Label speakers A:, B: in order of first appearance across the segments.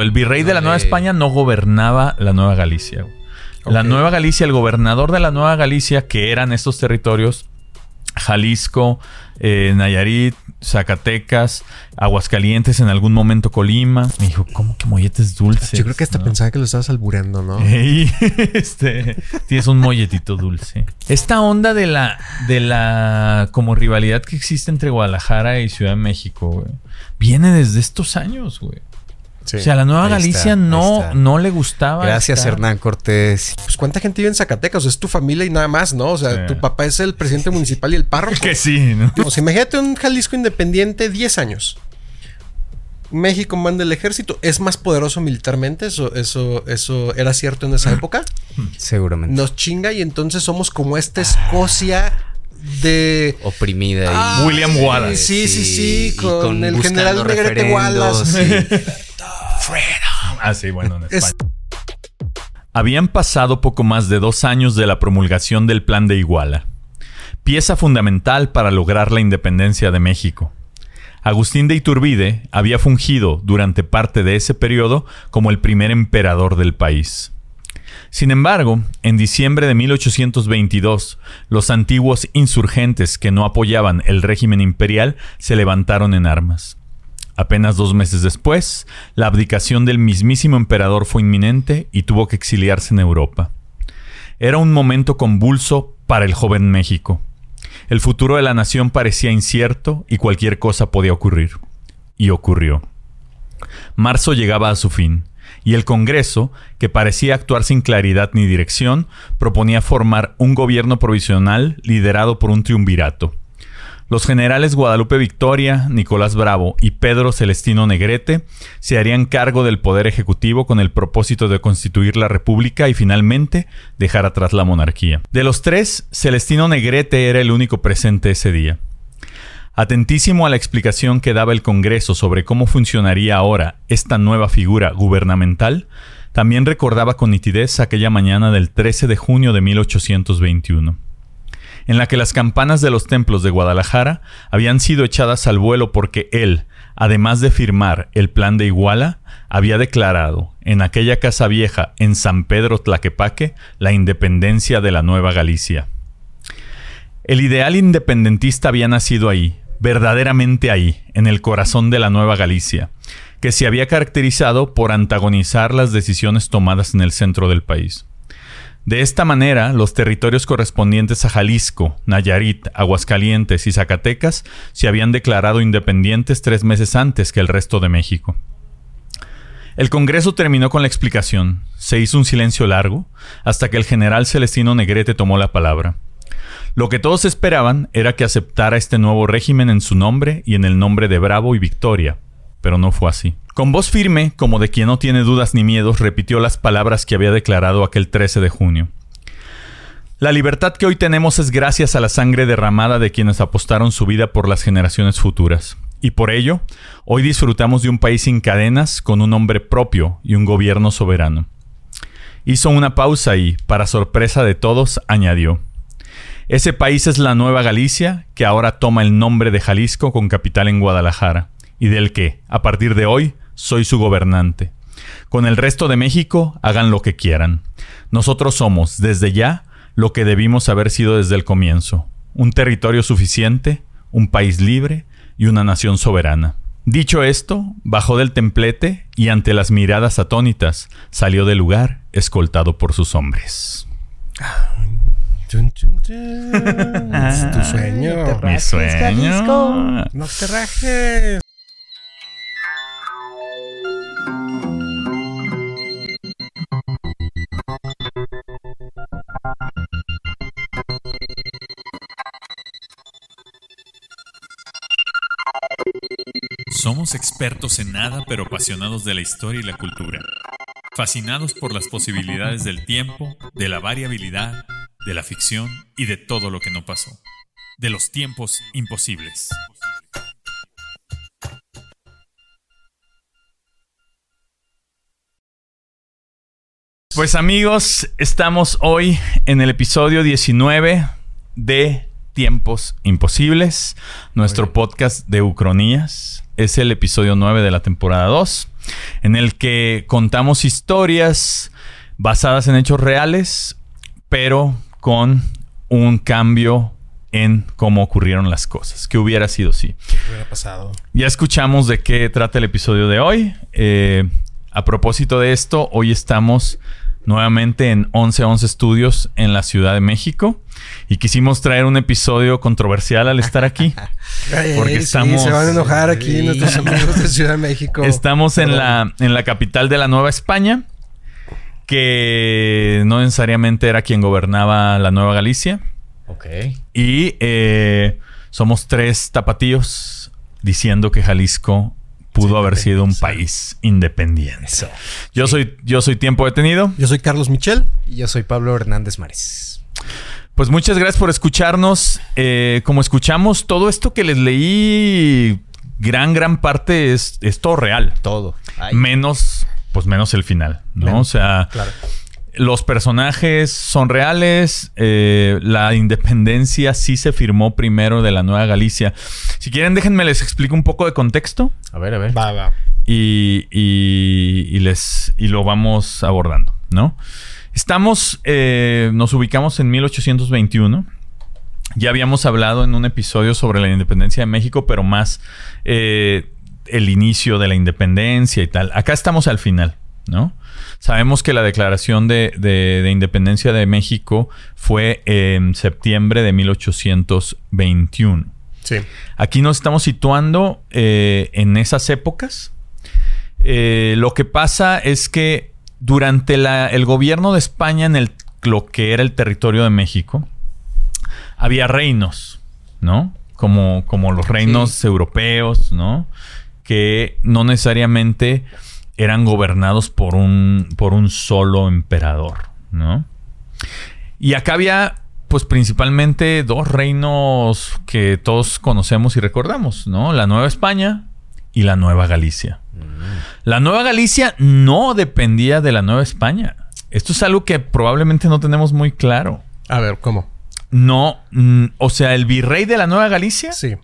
A: El virrey de la Nueva España no gobernaba la Nueva Galicia. La Nueva Galicia, el gobernador de la Nueva Galicia, que eran estos territorios, Jalisco, eh, Nayarit, Zacatecas, Aguascalientes, en algún momento Colima. Me dijo, ¿cómo que molletes dulces?
B: Yo creo que hasta pensaba que lo estabas albureando, ¿no?
A: este, tienes un molletito dulce. Esta onda de la, de la como rivalidad que existe entre Guadalajara y Ciudad de México, viene desde estos años, güey o sea, la Nueva Galicia no, no le gustaba.
B: Gracias, Hernán Cortés. Pues cuánta gente vive en Zacatecas, o sea, es tu familia y nada más, ¿no? O sea, tu papá es el presidente municipal y el párroco.
A: que sí, ¿no?
B: O sea, imagínate un Jalisco independiente 10 años. México manda el ejército, es más poderoso militarmente, eso, eso, eso era cierto en esa época.
C: Seguramente.
B: Nos chinga y entonces somos como esta Escocia de
C: oprimida
A: y William Wallace.
B: Sí, sí, sí, con, el general Negrete Wallace.
A: Ah, sí, bueno, en España. Habían pasado poco más de dos años de la promulgación del Plan de Iguala, pieza fundamental para lograr la independencia de México. Agustín de Iturbide había fungido durante parte de ese periodo como el primer emperador del país. Sin embargo, en diciembre de 1822, los antiguos insurgentes que no apoyaban el régimen imperial se levantaron en armas. Apenas dos meses después, la abdicación del mismísimo emperador fue inminente y tuvo que exiliarse en Europa. Era un momento convulso para el joven México. El futuro de la nación parecía incierto y cualquier cosa podía ocurrir. Y ocurrió. Marzo llegaba a su fin, y el Congreso, que parecía actuar sin claridad ni dirección, proponía formar un gobierno provisional liderado por un triunvirato los generales Guadalupe Victoria, Nicolás Bravo y Pedro Celestino Negrete se harían cargo del poder ejecutivo con el propósito de constituir la república y finalmente dejar atrás la monarquía. De los tres, Celestino Negrete era el único presente ese día. Atentísimo a la explicación que daba el Congreso sobre cómo funcionaría ahora esta nueva figura gubernamental, también recordaba con nitidez aquella mañana del 13 de junio de 1821 en la que las campanas de los templos de Guadalajara habían sido echadas al vuelo porque él, además de firmar el plan de Iguala, había declarado en aquella casa vieja en San Pedro Tlaquepaque la independencia de la Nueva Galicia. El ideal independentista había nacido ahí, verdaderamente ahí, en el corazón de la Nueva Galicia, que se había caracterizado por antagonizar las decisiones tomadas en el centro del país. De esta manera, los territorios correspondientes a Jalisco, Nayarit, Aguascalientes y Zacatecas se habían declarado independientes tres meses antes que el resto de México. El Congreso terminó con la explicación. Se hizo un silencio largo hasta que el general Celestino Negrete tomó la palabra. Lo que todos esperaban era que aceptara este nuevo régimen en su nombre y en el nombre de Bravo y Victoria, pero no fue así. Con voz firme, como de quien no tiene dudas ni miedos, repitió las palabras que había declarado aquel 13 de junio. La libertad que hoy tenemos es gracias a la sangre derramada de quienes apostaron su vida por las generaciones futuras. Y por ello, hoy disfrutamos de un país sin cadenas, con un hombre propio y un gobierno soberano. Hizo una pausa y, para sorpresa de todos, añadió, Ese país es la Nueva Galicia, que ahora toma el nombre de Jalisco con capital en Guadalajara, y del que, a partir de hoy, soy su gobernante. Con el resto de México, hagan lo que quieran. Nosotros somos, desde ya, lo que debimos haber sido desde el comienzo. Un territorio suficiente, un país libre y una nación soberana. Dicho esto, bajó del templete y ante las miradas atónitas salió del lugar escoltado por sus hombres.
B: tu sueño.
A: Mi sueño.
B: No te rajes.
A: Somos expertos en nada pero apasionados de la historia y la cultura. Fascinados por las posibilidades del tiempo, de la variabilidad, de la ficción y de todo lo que no pasó. De los tiempos imposibles. Pues amigos, estamos hoy en el episodio 19 de Tiempos Imposibles, nuestro podcast de Ucronías. Es el episodio 9 de la temporada 2. en el que contamos historias basadas en hechos reales, pero con un cambio en cómo ocurrieron las cosas. ¿Qué hubiera sido si?
B: ¿Qué hubiera pasado?
A: Ya escuchamos de qué trata el episodio de hoy. Eh, a propósito de esto, hoy estamos nuevamente en 1111 Studios en la Ciudad de México y quisimos traer un episodio controversial al estar aquí.
B: porque estamos se van a enojar aquí nuestros amigos de Ciudad de México.
A: Estamos en la en la capital de la Nueva España que no necesariamente era quien gobernaba la Nueva Galicia.
C: Ok.
A: Y eh, somos tres tapatíos diciendo que Jalisco pudo haber sido un país independiente. Yo soy yo soy Tiempo Detenido.
B: Yo soy Carlos Michel.
C: Y yo soy Pablo Hernández Mares.
A: Pues muchas gracias por escucharnos. Eh, como escuchamos, todo esto que les leí, gran, gran parte es, es todo real.
C: Todo.
A: Menos, pues menos el final, ¿no? o sea, los personajes son reales. Eh, la independencia sí se firmó primero de la Nueva Galicia. Si quieren, déjenme les explico un poco de contexto.
C: A ver, a ver.
B: Va, va.
A: Y, y, y les, y lo vamos abordando, ¿no? Estamos, eh, nos ubicamos en 1821. Ya habíamos hablado en un episodio sobre la independencia de México, pero más eh, el inicio de la independencia y tal. Acá estamos al final, ¿no? Sabemos que la declaración de, de, de independencia de México fue en septiembre de 1821.
B: Sí.
A: Aquí nos estamos situando eh, en esas épocas. Eh, lo que pasa es que durante la, el gobierno de España en el, lo que era el territorio de México, había reinos, ¿no? Como, como los reinos
C: Sí.
A: europeos, ¿no? Que no necesariamente eran gobernados por un, por un solo emperador, ¿no? Y acá había, pues principalmente dos reinos que todos conocemos y recordamos, ¿no? La Nueva España y la Nueva Galicia. La Nueva Galicia no dependía de la Nueva España. Esto es algo que probablemente no tenemos muy claro.
B: A ver, ¿cómo?
A: No, mm, o sea, el virrey de la Nueva Galicia
B: Sí.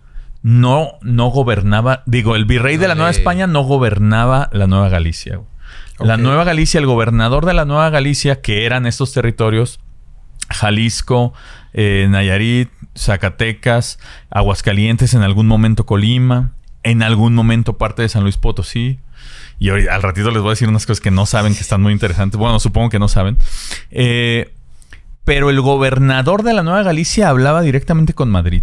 A: No, no gobernaba, digo, el virrey de la Nueva España no gobernaba la Nueva Galicia. La. Nueva Galicia, el gobernador de la Nueva Galicia, que eran estos territorios, Jalisco, eh, Nayarit, Zacatecas, Aguascalientes, en algún momento Colima, en algún momento parte de San Luis Potosí. Y hoy, al ratito les voy a decir unas cosas que no saben, que están muy interesantes. Bueno, supongo que no saben. Eh, pero el gobernador de la Nueva Galicia hablaba directamente con Madrid.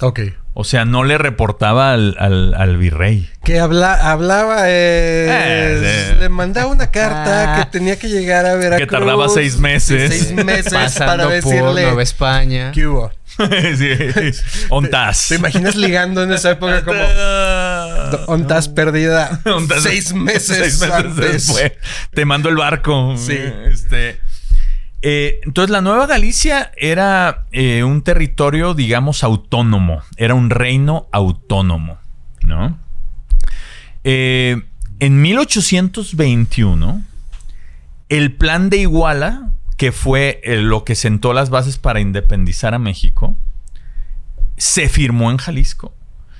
B: Ok.
A: O sea, no le reportaba al, al- al virrey.
B: Que habla, hablaba, eh,
A: Eh,
B: le mandaba una carta que tenía que llegar a Veracruz.
A: tardaba seis meses.
B: Seis meses para
C: Pasando por
B: decirle
C: Nueva España.
B: ¿Qué hubo?
A: sí. Ontas.
B: ¿Te imaginas ligando en esa época como Ontas perdida
A: Ontas-
B: seis meses,
A: seis meses
B: antes?
A: después. Te mando el barco.
B: Sí.
A: Este. Eh, entonces, la Nueva Galicia era eh, un territorio, digamos, autónomo. Era un reino autónomo, ¿no? Eh, en 1821, el plan de Iguala, que fue lo que sentó las bases para independizar a México, se firmó en Jalisco.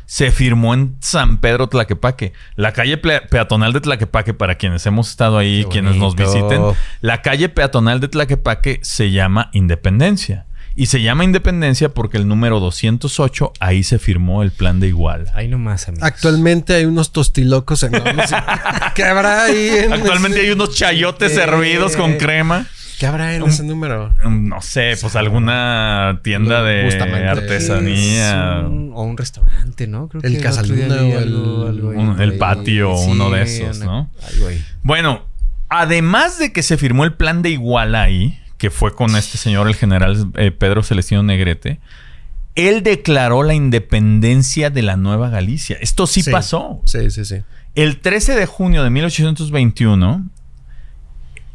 A: Se firmó en San Pedro Tlaquepaque. La calle peatonal de Tlaquepaque, para quienes hemos estado ahí, quienes nos visiten, la calle peatonal de Tlaquepaque se llama Independencia. Y se llama Independencia porque el número 208, ahí se firmó el plan de Iguala.
C: Ahí nomás, amigos.
B: Actualmente hay unos tostilocos enormes. ¿Qué habrá ahí? En
A: Actualmente
B: ese-
A: hay unos chayotes
B: Eh,
A: hervidos con crema.
B: ¿Qué habrá en ese número?
A: No sé, pues alguna tienda de
B: Bustamante.
A: artesanía.
C: Es un- o un restaurante, ¿no? Creo
B: El Casaluna o el-
C: algo-
A: un- el patio, uno de esos,
C: una-
A: ¿no?
C: Algo ahí.
A: Bueno, además de que se firmó el plan de Iguala ahí, que fue con este señor, el general eh, Pedro Celestino Negrete, él declaró la independencia de la Nueva Galicia. Esto sí,
B: Sí.
A: pasó.
B: Sí, sí, sí.
A: El 13 de junio de 1821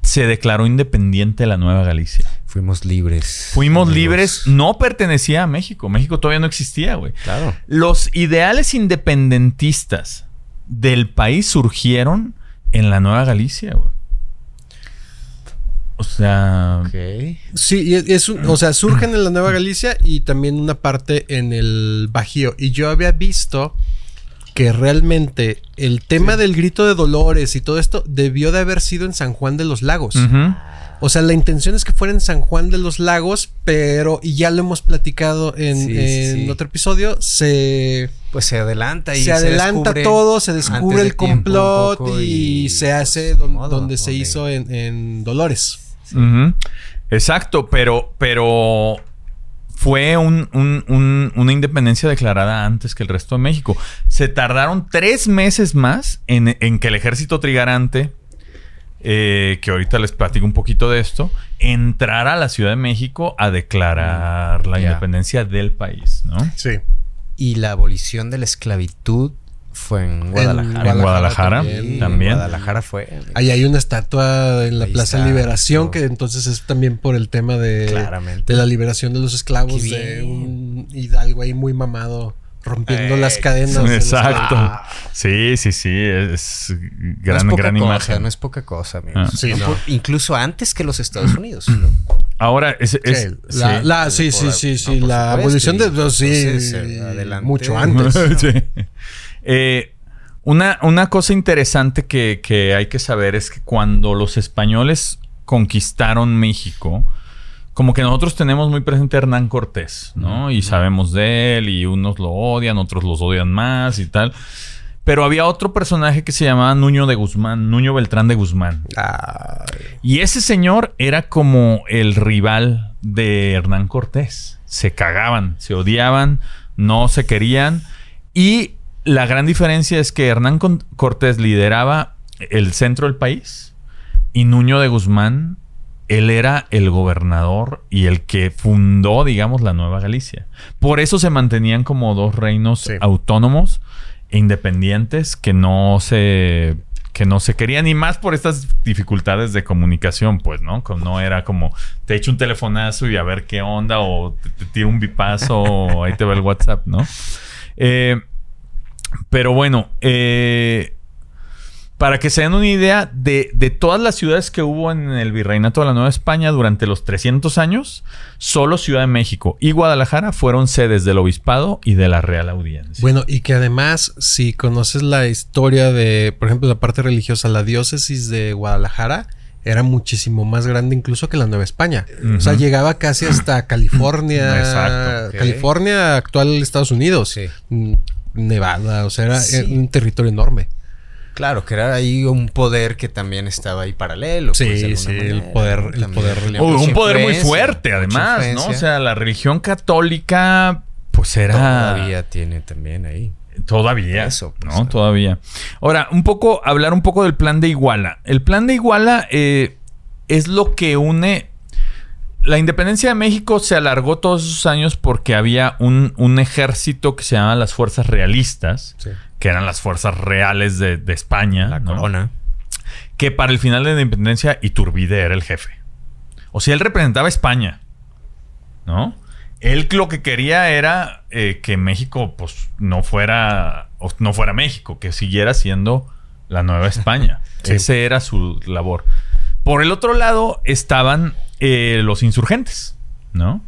A: se declaró independiente la Nueva Galicia.
C: Fuimos libres.
A: Fuimos
C: amigos.
A: libres, no pertenecía a México. México todavía no existía, güey.
C: Claro.
A: Los ideales independentistas del país surgieron en la Nueva Galicia, güey. O sea.
B: Sí, es, es un- o sea, surgen en la Nueva Galicia y también una parte en el Bajío. Y yo había visto que realmente el tema del grito de Dolores y todo esto debió de haber sido en San Juan de los Lagos. O sea, la intención es que fuera en San Juan de los Lagos, pero, y ya lo hemos platicado en,
C: Sí, sí,
B: en
C: sí.
B: otro episodio, se,
C: Pues se adelanta y
B: se adelanta
C: descubre
B: todo, se descubre
C: de
B: el complot y, se hace
C: pues,
B: don-
C: modo,
B: donde se hizo en, en Dolores.
A: Exacto, pero, pero fue un- un- un- una independencia declarada antes que el resto de México. Se tardaron tres meses más en, en que el ejército trigarante, eh, que ahorita les platico un poquito de esto, entrara a la Ciudad de México a declarar la
C: Ya.
A: independencia del país, ¿no?
B: Sí.
C: Y la abolición de la esclavitud fue en Guadalajara.
A: En Guadalajara
B: también.
A: también.
C: Guadalajara fue.
B: Ahí hay una estatua en la
C: Ahí
B: Plaza
C: está,
B: Liberación,
C: ¿no?
B: que entonces es también por el tema de,
C: Claramente.
B: de la liberación de los esclavos, de un hidalgo ahí muy mamado, rompiendo
C: Eh,
B: las cadenas. de la
A: Exacto. Sí, sí, sí. Es
C: no
A: gran,
C: es poca
A: gran
C: cosa,
A: imagen.
C: no es poca cosa, amigos.
A: Ah.
B: Sí,
C: No,
B: no.
C: por- incluso antes que los Estados Unidos. ¿no?
A: Ahora, es, es-
B: Sí, la,
A: sí.
B: la- sí, sí, sí,
C: no,
B: sí,
C: por
B: la
C: supuesto,
B: abolición de... sí,
C: eh,
B: mucho antes.
A: Sí. Eh, una, una cosa interesante que, que hay que saber es que cuando los españoles conquistaron México, como que nosotros tenemos muy presente a Hernán Cortés, ¿no? Y sabemos de él y unos lo odian, otros los odian más y tal. Pero había otro personaje que se llamaba Nuño de Guzmán, Nuño Beltrán de Guzmán.
B: Ay,
A: Y ese señor era como el rival de Hernán Cortés. Se cagaban, se odiaban, no se querían. Y la gran diferencia es que Hernán Cortés lideraba el centro del país y Nuño de Guzmán, él era el gobernador y el que fundó, digamos, la Nueva Galicia. Por eso se mantenían como dos reinos
B: Sí.
A: autónomos e independientes que no se que no se querían y más por estas dificultades de comunicación, pues, ¿no? Como no era como te echo un telefonazo y a ver qué onda o te, te tiro un bipazo o ahí te va el WhatsApp, ¿no? Eh, pero bueno, eh, para que se den una idea de, de todas las ciudades que hubo en el Virreinato de la Nueva España durante los 300 años, solo Ciudad de México y Guadalajara fueron sedes del obispado y de la Real Audiencia.
B: Bueno, y que además, si conoces la historia de, por ejemplo, la parte religiosa, la diócesis de Guadalajara era muchísimo más grande incluso que la Nueva España. O sea, llegaba casi hasta California.
A: Exacto.
B: California, actual Estados Unidos.
C: Sí.
B: Nevada, o sea, era
C: Sí.
B: un territorio enorme.
C: Claro, que era ahí un poder que también estaba ahí paralelo.
B: Sí,
C: pues,
B: sí, el poder- el poder-
A: un poder muy fuerte, además, ¿no? O sea, la religión católica, pues era.
C: todavía tiene también ahí.
A: Todavía.
C: Eso, pues,
A: ¿no? Todavía. Ahora, un poco, hablar un poco del plan de Iguala. El plan de Iguala eh, es lo que une. La independencia de México se alargó todos esos años porque había un, un ejército que se llamaba las Fuerzas Realistas, que eran las fuerzas reales de, de España.
C: La
A: ¿no?
C: corona.
A: Que para el final de la independencia Iturbide era el jefe. O sea, él representaba a España. ¿No? Él lo que quería era eh, que México, pues, no fuera. o no fuera México, que siguiera siendo la Nueva España.
B: Sí.
A: Ese era su labor. Por el otro lado estaban eh, los insurgentes, ¿no?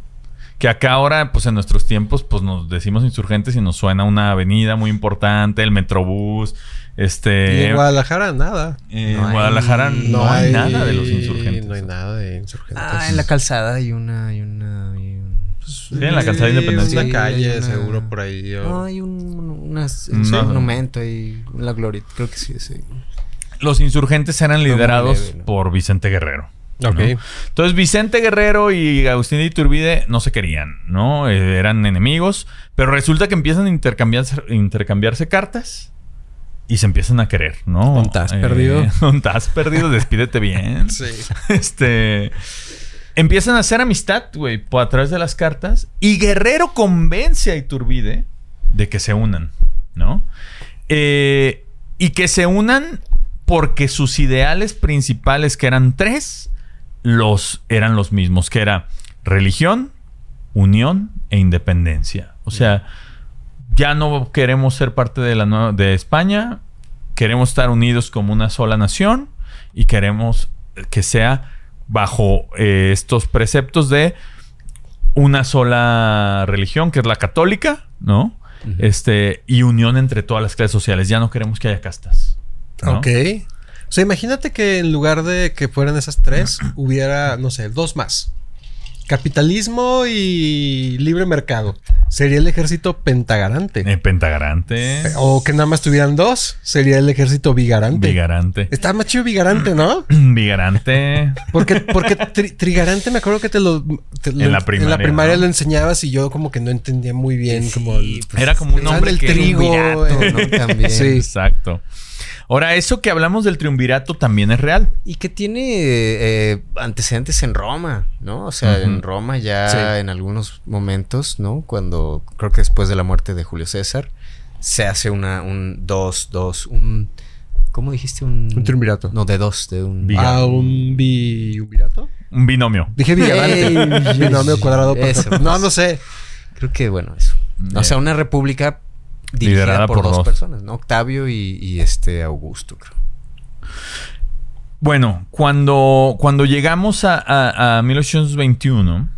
A: Que acá ahora, pues en nuestros tiempos, pues nos decimos insurgentes y nos suena una avenida muy importante, el Metrobús,
B: Y
A: este...
B: en Guadalajara, nada.
A: Eh,
C: No
A: en
C: hay-
A: Guadalajara no, hay, nada de los insurgentes.
B: No hay nada de insurgentes.
C: Ah, en la calzada hay una. Hay una hay un-
A: Sí, en la calzada de Independencia.
B: Una
C: Sí,
B: calle,
C: hay una-
B: seguro, por ahí.
C: No, hay un, unas-
A: No.
C: un monumento ahí. La gloria. Creo que sí, sí.
A: Los insurgentes eran liderados
C: leve, ¿no?
A: por Vicente Guerrero. ¿No?
B: Ok.
A: Entonces Vicente Guerrero y Agustín de Iturbide no se querían, ¿no? Eh, eran enemigos, pero resulta que empiezan a intercambiarse, intercambiarse cartas y se empiezan a querer, ¿no?
B: ¿Dónde estás perdido?
A: ¿Dónde estás perdido? Despídete bien.
B: Sí.
A: Este. Empiezan a hacer amistad, güey, a través de las cartas. Y Guerrero convence a Iturbide de que se unan, ¿no? Eh, y que se unan porque sus ideales principales, que eran tres, los eran los mismos, que era religión, unión e independencia. O sea, ya no queremos ser parte de la nueva- de España, queremos estar unidos como una sola nación y queremos que sea bajo eh, estos preceptos de una sola religión, que es la católica, ¿no? este, y unión entre todas las clases sociales. Ya no queremos que haya castas. ¿no?
B: Ok. O sea, imagínate que en lugar de que fueran esas tres, hubiera, no sé, dos más. Capitalismo y libre mercado. Sería el ejército pentagarante.
A: Eh, pentagarante.
B: O que nada más tuvieran dos. Sería el ejército vigarante.
A: Vigarante.
B: Está más chido vigarante, ¿no?
A: Vigarante.
B: Porque, porque tri- trigarante me acuerdo que te lo... te lo-
A: En la primaria,
B: primaria
A: ¿no?
B: lo enseñabas y yo como que no entendía muy bien como... el-
C: pues,
A: Era como un hombre
B: el
A: que...
B: trigo,
C: triunvirato,
B: eh.
C: ¿no? También.
B: Sí.
A: Exacto. Ahora, eso que hablamos del triunvirato también es real.
C: Y que tiene eh, antecedentes en Roma, ¿no? O sea, en Roma ya
B: Sí.
C: en algunos momentos, ¿no? Cuando creo que después de la muerte de Julio César, se hace una, un dos, dos, un. ¿Cómo dijiste? Un,
B: Un triunvirato.
C: No, de dos, de un.
A: Vi-
B: ¿A un bi... un virato?
A: Un binomio.
B: Dije vigarante.
C: Ey,
B: Binomio cuadrado.
C: eso.
B: No, no sé.
C: Creo que, bueno, eso. O sea, una república dirigida
A: Liderada
C: por,
A: por
C: dos,
A: dos.
C: personas, ¿no? Octavio y, y este Augusto, creo.
A: Bueno, cuando, cuando llegamos a, a- a 1821,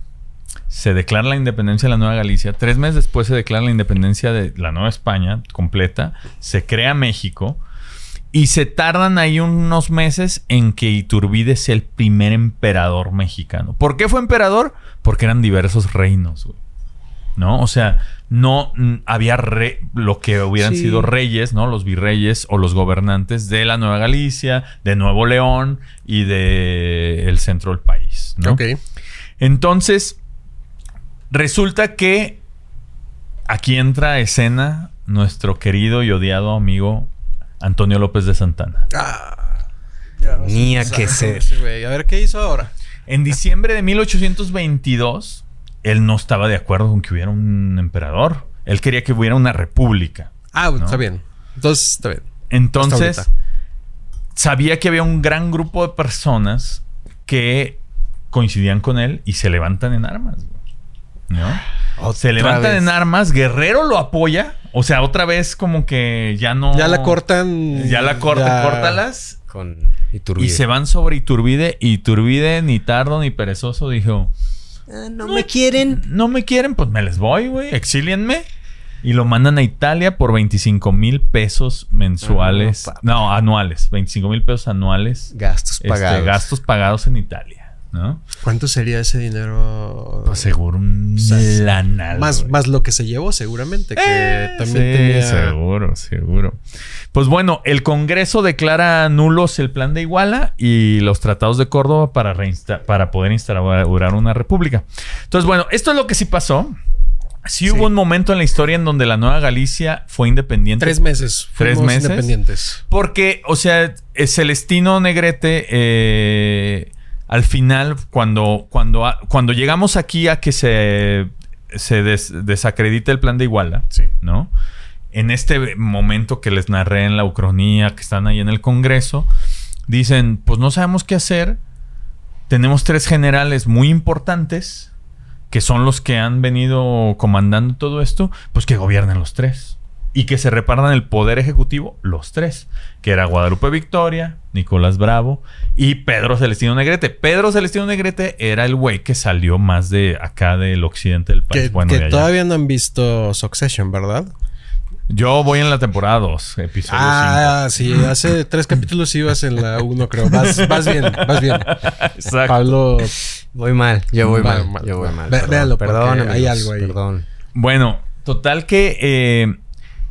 A: se declara la independencia de la Nueva Galicia. Tres meses después se declara la independencia de la Nueva España completa. Se crea México. Y se tardan ahí unos meses en que Iturbide sea el primer emperador mexicano. ¿Por qué fue emperador? Porque eran diversos reinos, güey. ¿No? O sea, no mm, había re- lo que hubieran
B: Sí.
A: sido reyes, ¿no? Los virreyes o los gobernantes de la Nueva Galicia, de Nuevo León y de el centro del país, ¿no?
B: Ok.
A: Entonces, resulta que aquí entra a escena nuestro querido y odiado amigo Antonio López de Santana.
B: Ah.
C: Tenía que ser.
B: A ver qué hizo ahora.
A: En diciembre de 1822, él no estaba de acuerdo con que hubiera un emperador. Él quería que hubiera una república.
B: Ah,
A: ¿No?
B: está bien. Entonces, está bien.
A: Entonces, sabía que había un gran grupo de personas que coincidían con él y se levantan en armas. ¿No? Se levantan
C: vez.
A: en armas, Guerrero lo apoya. O sea, otra vez como que ya no...
B: Ya la cortan.
A: Ya la corta,
B: ya-
A: córtalas.
C: Con Iturbide.
A: Y se van sobre Iturbide. Y Iturbide, ni tardo ni perezoso, dijo...
C: Ah, no me quieren.
A: No me quieren, pues me les voy, güey. Exílienme. Y lo mandan a Italia por 25 mil pesos mensuales.
C: No,
A: anuales. 25 mil pesos anuales.
C: Gastos
A: este,
C: pagados.
A: gastos pagados en Italia. ¿No?
B: ¿Cuánto sería ese dinero?
A: Pues seguro un
B: sea,
A: lanal,
B: más,
A: güey.
B: más lo que se llevó, seguramente. Que
A: Eh,
B: también
A: sí,
B: tenía.
A: seguro, seguro. Pues bueno, el Congreso declara nulos el plan de Iguala y los tratados de Córdoba para, reinsta- para poder instaurar una república. Entonces, bueno, esto es lo que sí pasó. Sí,
B: Sí.
A: hubo un momento en la historia en donde la Nueva Galicia fue independiente.
B: Tres meses.
A: Tres meses.
B: independientes.
A: Porque, o sea, eh, Celestino Negrete, eh, al final, cuando, cuando, cuando llegamos aquí a que se, se des- desacredite el plan de Iguala,
B: Sí.
A: ¿no? En este momento que les narré en la Ucronía, que están ahí en el Congreso, dicen, pues no sabemos qué hacer. Tenemos tres generales muy importantes, que son los que han venido comandando todo esto, pues que gobiernen los tres. Y que se repartan el poder ejecutivo los tres, que era Guadalupe Victoria, Nicolás Bravo y Pedro Celestino Negrete. Pedro Celestino Negrete era el güey que salió más de acá del occidente del país.
B: Que,
A: bueno,
B: que
A: de allá.
B: todavía no han visto Succession, ¿verdad?
A: Yo voy en la temporada 2, episodio 5.
B: Ah, sí. Hace tres capítulos ibas en la uno, creo. Vas, vas bien, vas bien.
A: Exacto.
B: Pablo.
C: Voy mal, yo voy mal,
B: mal,
C: yo voy mal.
B: Ve-
C: perdón,
B: véanlo, porque
C: perdón,
B: hay algo ahí.
C: Perdón.
A: Bueno, total que eh,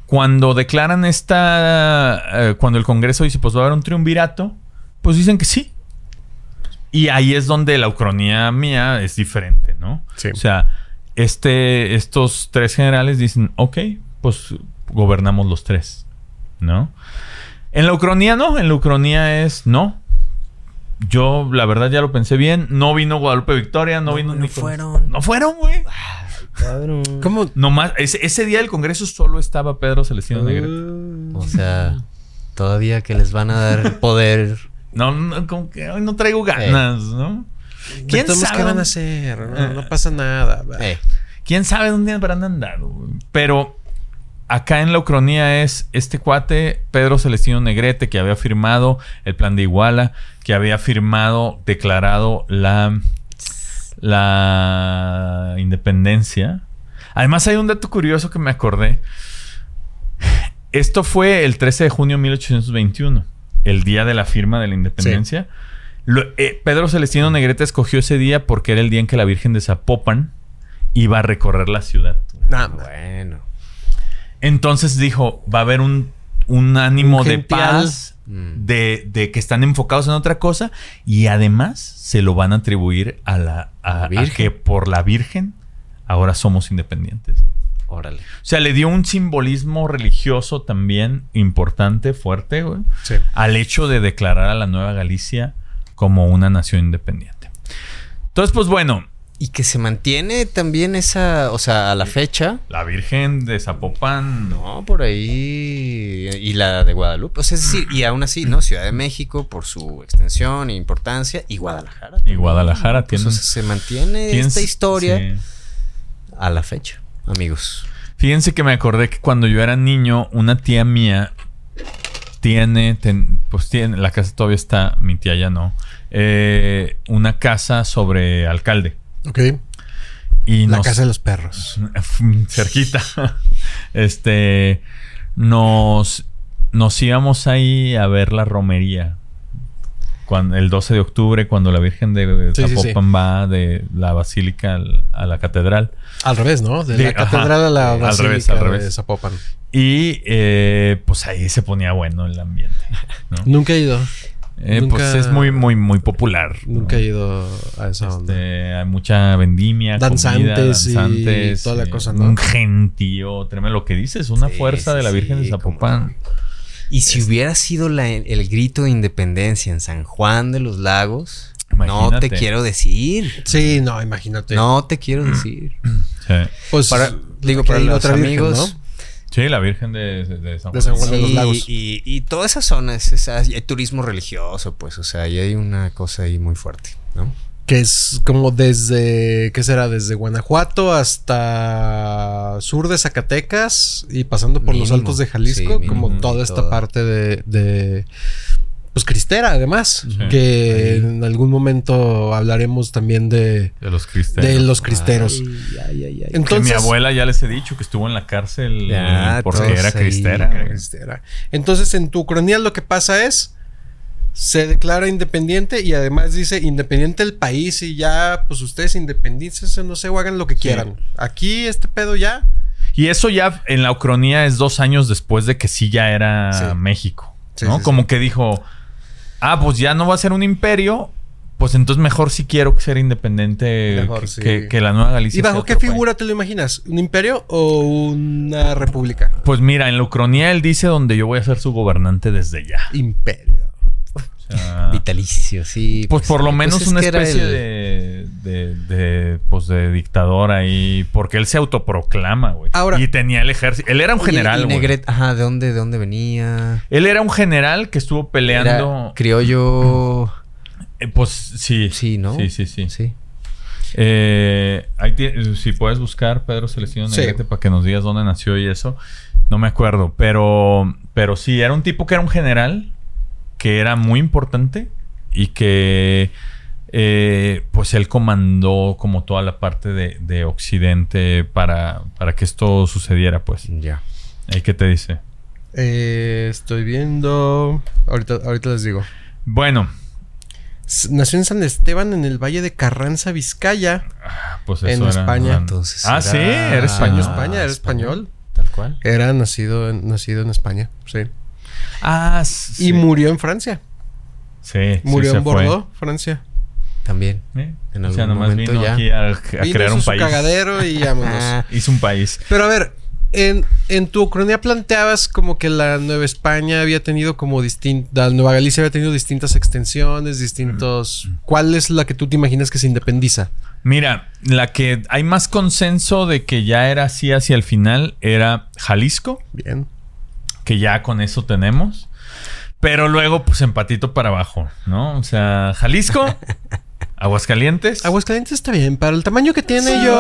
A: cuando declaran esta. eh, cuando el Congreso dice, pues va a haber un triunvirato, pues dicen que sí. Y ahí es donde la ucronía mía es diferente, ¿no?
B: Sí.
A: O sea, este, estos tres generales dicen, ok, pues gobernamos los tres, ¿no? En la ucronía no, en la ucronía es no. Yo, la verdad, ya lo pensé bien. No vino Guadalupe Victoria, no,
C: No,
A: vino
C: no
A: Nicolás.
C: fueron.
A: No fueron, güey.
C: Cabrón.
B: ¿Cómo?
A: Nomás, ese, ese día del Congreso solo estaba Pedro Celestino Negrete.
B: Uh,
C: O sea, todavía que les van a dar poder.
A: No, no, como que hoy no traigo ganas, ¿no? ¿Quién
B: ¿Quién
A: sabe
B: qué van a hacer? No, no pasa nada.
C: Eh,
A: ¿Quién sabe dónde habrán andado? Pero acá en la Ucronía es este cuate, Pedro Celestino Negrete, que había firmado el plan de Iguala, que había firmado, declarado la, la independencia. Además, hay un dato curioso que me acordé. Esto fue el 13 de junio de 1821, el día de la firma de la independencia. Lo- eh, Pedro Celestino Negrete escogió ese día porque era el día en que la Virgen de Zapopan iba a recorrer la ciudad.
B: Nah,
C: Bueno.
A: Entonces dijo, va a haber un, un ánimo
B: Un
A: de paz,
C: Mm.
A: de, de que están enfocados en otra cosa y además se lo van a atribuir a la a,
C: la
A: a
C: Virgen.
A: que por la Virgen ahora somos independientes.
C: Órale.
A: O sea, le dio un simbolismo religioso también importante, fuerte, güey,
B: Sí.
A: al hecho de declarar a la Nueva Galicia como una nación independiente. Entonces, pues bueno,
C: Y que se mantiene también esa, o sea, a la fecha.
A: la Virgen de Zapopan.
C: No, por ahí. Y la de Guadalupe. O sea, es decir, y aún así, ¿no? Ciudad de México por su extensión e importancia. Y Guadalajara.
A: Y Guadalajara tiene.
C: o sea, se mantiene
A: tiene-
C: esta historia
A: sí.
C: a la fecha, amigos.
A: Fíjense que me acordé que cuando yo era niño, una tía mía tiene, ten- pues tiene, la casa todavía está, mi tía ya no, eh, una casa sobre alcalde.
B: Ok.
A: Y
B: La
A: nos-
B: casa de los perros.
A: cerquita. este, nos, nos íbamos ahí a ver la romería. Cuando, el 12 de octubre, cuando la Virgen de
B: Sí, sí, sí.
A: Zapopan va de la basílica al- a la catedral.
B: Al revés, ¿no? De la
A: ajá.
B: catedral a la
A: Al
B: basílica
A: revés, al
B: de
A: revés.
B: Zapopan.
A: Y eh, pues ahí se ponía bueno el ambiente. ¿no?
B: Nunca he ido.
A: Eh,
B: nunca-
A: Pues es muy, muy, muy popular. ¿no?
B: Nunca he ido a esa onda.
A: Este, hay mucha vendimia,
B: Danzantes y
A: comida, danzantes,
B: toda la
A: eh,
B: cosa, ¿no?
A: Un gentío, tremendo lo que dices, una
C: Sí,
A: fuerza
C: sí,
A: de la Virgen de
C: sí,
A: Zapopan.
C: Y si hubiera sido la- el grito de independencia en San Juan de los Lagos, no te quiero decir.
B: Sí, no, imagínate.
C: No te quiero decir.
A: Sí.
B: Pues,
C: Para, digo, para los
B: otra virgen,
C: amigos.
B: ¿no?
A: Sí, la Virgen de, de San Juan.
B: De San Juan de los Lagos.
C: Y, y toda esa zona es, es- hay turismo religioso, pues, o sea, ahí hay una cosa ahí muy fuerte, ¿no?
B: Que es como desde, ¿qué será? Desde Guanajuato hasta sur de Zacatecas y pasando por los altos de Jalisco,
C: Sí,
B: como toda esta parte de, de, pues cristera, además,
A: Sí.
B: que
C: Ahí.
B: en algún momento hablaremos también de,
A: De los cristeros.
B: de los cristeros.
C: Ay, ay, ay, ay.
A: Que
B: Entonces,
A: mi abuela ya les he dicho que estuvo en la cárcel
C: Ya,
A: porque era cristera. güey.
B: cristera. Entonces, en tu cronía lo que pasa es se declara independiente y además dice independiente el país y ya, pues ustedes independícense, no sé, o hagan lo que quieran. Aquí este pedo ya.
A: Y eso ya en la Ucronía es dos años después de que sí ya era
B: Sí.
A: México.
B: Sí,
A: ¿no?
B: sí,
A: Como
B: sí.
A: que dijo, ah, pues ya no va a ser un imperio, pues entonces mejor si quiero ser independiente
B: Mejor,
A: que,
B: sí.
A: que- que la Nueva Galicia.
B: ¿Y bajo qué figura te lo imaginas? ¿Un imperio o una república?
A: Pues mira, en la él dice donde yo voy a ser su gobernante desde ya.
B: Imperio.
A: O sea,
C: Vitalicio, sí.
A: pues por lo menos
C: Pues es
A: una especie
C: el-
A: de, de, de, pues de dictador ahí, porque él se autoproclama, güey.
B: Ahora-
A: y tenía el ejército. Él era un general, güey.
C: Negret, ajá, ¿de dónde, de dónde venía?
A: Él era un general que estuvo peleando.
C: Era criollo.
A: Eh, pues sí.
C: Sí, ¿no?
A: Sí, sí, sí.
C: Sí.
A: Eh, ahí si puedes buscar Pedro Celestino
B: Sí.
A: Negrete para que nos digas dónde nació y eso. No me acuerdo. Pero, pero sí, era un tipo que era un general. Que era muy importante. Y que. eh, pues él comandó como toda la parte de, de Occidente para, para que esto sucediera, pues.
C: Ya.
A: ¿Ahí qué te dice?
B: Eh, estoy viendo. Ahorita, ahorita les digo.
A: Bueno,
B: Nació en San Esteban, en el Valle de Carranza, Vizcaya.
A: pues
B: En
A: era-
B: España.
C: Entonces
A: ah,
C: era-
A: sí, era
B: España,
A: español.
B: España, era español.
C: Tal cual.
B: Era nacido en, nacido en España, sí.
A: Ah, sí.
B: Y murió en Francia.
A: Sí,
B: Murió en
A: fue.
B: Bordeaux, Francia.
C: También.
A: Eh,
C: En
A: o sea, nomás
C: momento
A: vino
C: ya.
A: aquí a, a
B: Vino,
A: crear
B: hizo
A: un país.
B: cagadero y vámonos.
C: Ah,
A: Hizo un país.
B: Pero a ver, en, en tu cronía planteabas como que la Nueva España había tenido como distinta, la Nueva Galicia había tenido distintas extensiones, distintos... ¿Cuál es la que tú te imaginas que se independiza?
A: Mira, la que hay más consenso de que ya era así hacia el final era Jalisco,
B: Bien.
A: Que ya con eso tenemos. Pero luego, pues empatito para abajo, ¿no? O sea, Jalisco, Aguascalientes.
B: Aguascalientes está bien, para el tamaño que tiene
C: sí,
B: yo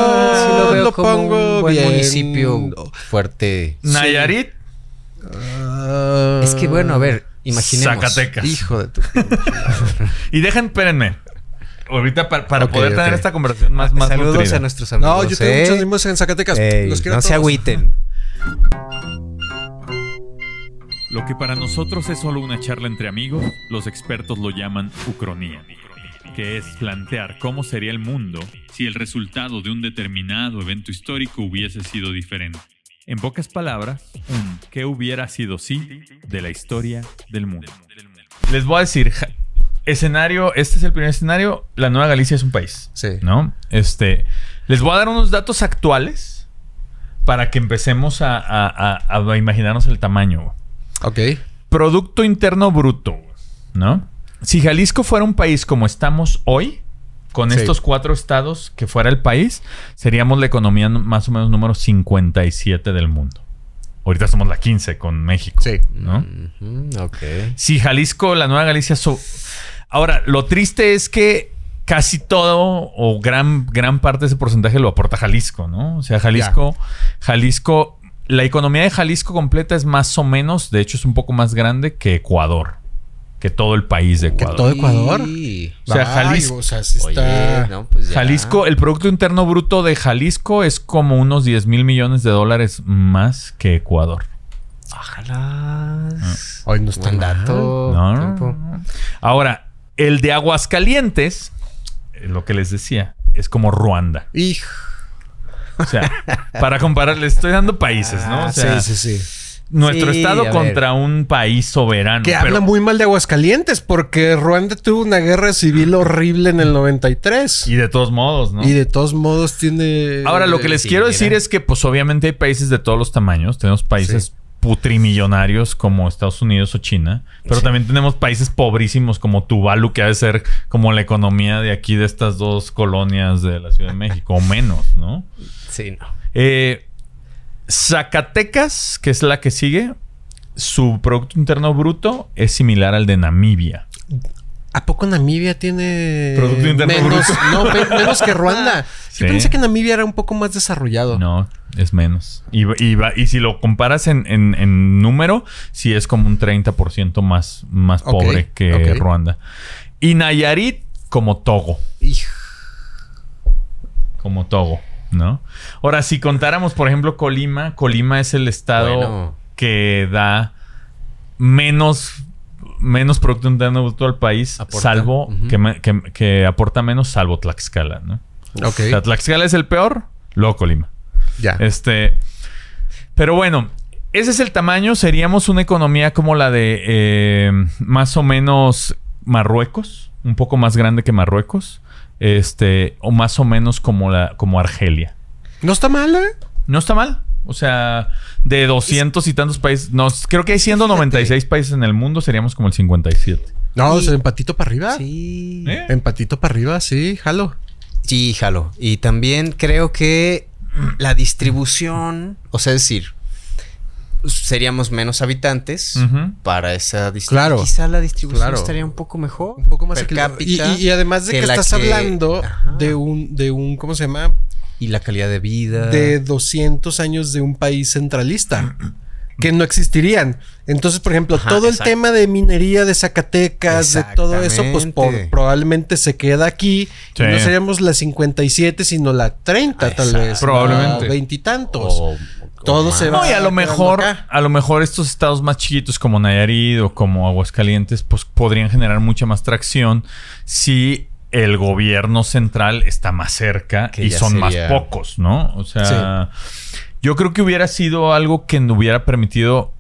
C: sí lo veo como
B: pongo
C: un buen
B: bien.
C: municipio fuerte.
A: Nayarit,
B: Ah,
C: Es que bueno, a ver, imaginemos.
A: Zacatecas.
B: Hijo de tu...
A: Y dejen, espérenme. ahorita pa- para poder tener esta conversación más, más
C: Saludos
A: nutrida.
C: a nuestros amigos.
B: No, yo tengo
C: ¿eh?
B: muchos amigos en Zacatecas.
C: Ey,
B: Los quiero
C: no se agüiten.
A: Lo que para nosotros es solo una charla entre amigos, los expertos lo llaman ucronía, que es plantear cómo sería el mundo si el resultado de un determinado evento histórico hubiese sido diferente. En pocas palabras, un ¿qué hubiera sido si de la historia del mundo? Les voy a decir, escenario, este es el primer escenario, la Nueva Galicia es un país.
B: Sí.
A: ¿No? Este, les voy a dar unos datos actuales para que empecemos a, a- a- a imaginarnos el tamaño.
B: Ok.
A: Producto Interno Bruto, ¿no? Si Jalisco fuera un país como estamos hoy, con
B: Sí.
A: estos cuatro estados que fuera el país, seríamos la economía más o menos número 57 del mundo. Ahorita somos la 15 con México,
B: Sí.
A: ¿no?
C: Ujú, ok.
A: Si Jalisco, la Nueva Galicia... so- Ahora, lo triste es que casi todo o gran, gran parte de ese porcentaje lo aporta Jalisco, ¿no? O sea, Jalisco, Jalisco, la economía de Jalisco completa es más o menos, de hecho es un poco más grande que Ecuador, que todo el país de Ecuador.
B: todo Ecuador?
C: Sí.
A: O sea,
B: Ay,
A: Jalisco-
B: O sea, sí
C: Oye,
B: está.
C: no, pues ya.
A: Jalisco, el Producto Interno Bruto de Jalisco es como unos 10 mil millones de dólares más que Ecuador.
C: Ojalá.
B: Hoy no está mal.
C: dato.
A: No. Ahora, el de Aguascalientes, eh, lo que les decía, es como Ruanda.
B: Hijo.
A: O sea, para comparar, les estoy dando países, ¿no? O
B: Ah,
A: sea,
B: sí, sí, sí.
A: nuestro
C: Sí,
A: estado contra un país soberano.
B: Que
A: pero-
B: habla muy mal de Aguascalientes porque Ruanda tuvo una guerra civil horrible en el 93.
A: Y de todos modos, ¿no?
B: Y de todos modos tiene.
A: Ahora, lo que les
C: Sí,
A: quiero
C: mira.
A: decir es que, pues, obviamente hay países de todos los tamaños. Tenemos países putrimillonarios como Estados Unidos o China. Pero
C: Sí.
A: también tenemos países pobrísimos como Tuvalu, que ha de ser como la economía de aquí, de estas dos colonias de la Ciudad de México, o menos, ¿no?
C: Sí, no.
A: Eh, Zacatecas, que es la que sigue, su Producto Interno Bruto es similar al de Namibia.
B: ¿A poco Namibia tiene.
A: Producto Interno
B: menos. No, me- menos que Ruanda.
A: Sí.
B: Yo pensé que Namibia era un poco más desarrollado.
A: No, es menos. Y, y va- y si lo comparas en, en- en número, sí es como un 30% más, más pobre que. Ruanda. Y Nayarit como Togo.
B: Hijo.
A: Como Togo, ¿no? Ahora, si contáramos, por ejemplo, Colima, Colima es el estado
C: Bueno.
A: que da menos menos Producto Interno Bruto al país,
C: Aporta.
A: salvo que, me- que- que aporta menos, salvo Tlaxcala, ¿no?
B: Ok.
A: O sea, Tlaxcala es el peor, luego Colima.
B: Ya.
A: Este. Pero bueno, ese es el tamaño. Seríamos una economía como la de eh, más o menos Marruecos, un poco más grande que Marruecos. Este, o más o menos como la, como Argelia.
B: No está mal, ¿eh?
A: No está mal. O sea, de 200 y tantos países. No, creo que hay 196 países en el mundo, seríamos como el 57.
B: No, sea, empatito para arriba.
C: Sí.
A: ¿Eh?
B: Empatito para arriba, sí, jalo.
C: Sí, jalo. Y también creo que la distribución, o sea, es decir, seríamos menos habitantes para esa distribución.
B: Claro.
C: Quizá la distribución
B: Claro.
C: estaría un poco mejor.
B: Un poco más
C: per.
B: Y,
C: cápita
B: y- y además de que, estás
C: que-
B: hablando
C: Ajá.
B: de un, de un, ¿cómo se llama?
C: Y la calidad de vida.
B: De 200 años de un país centralista. Que no existirían. Entonces, por ejemplo,
C: Ajá,
B: todo el tema de minería de Zacatecas, de todo eso, pues por- probablemente se queda aquí.
A: Sí.
B: Y no seríamos la 57, sino la 30, tal vez.
A: Probablemente.
B: Veintitantos.
C: O-
B: Todo
C: o
B: se va
A: No, y a lo mejor,
B: acá.
A: a lo mejor estos estados más chiquitos como Nayarit o como Aguascalientes, pues podrían generar mucha más tracción si el gobierno central está más cerca
C: Que
A: y son
C: sería-
A: más pocos, ¿no? O sea, yo creo que hubiera sido algo que nos hubiera permitido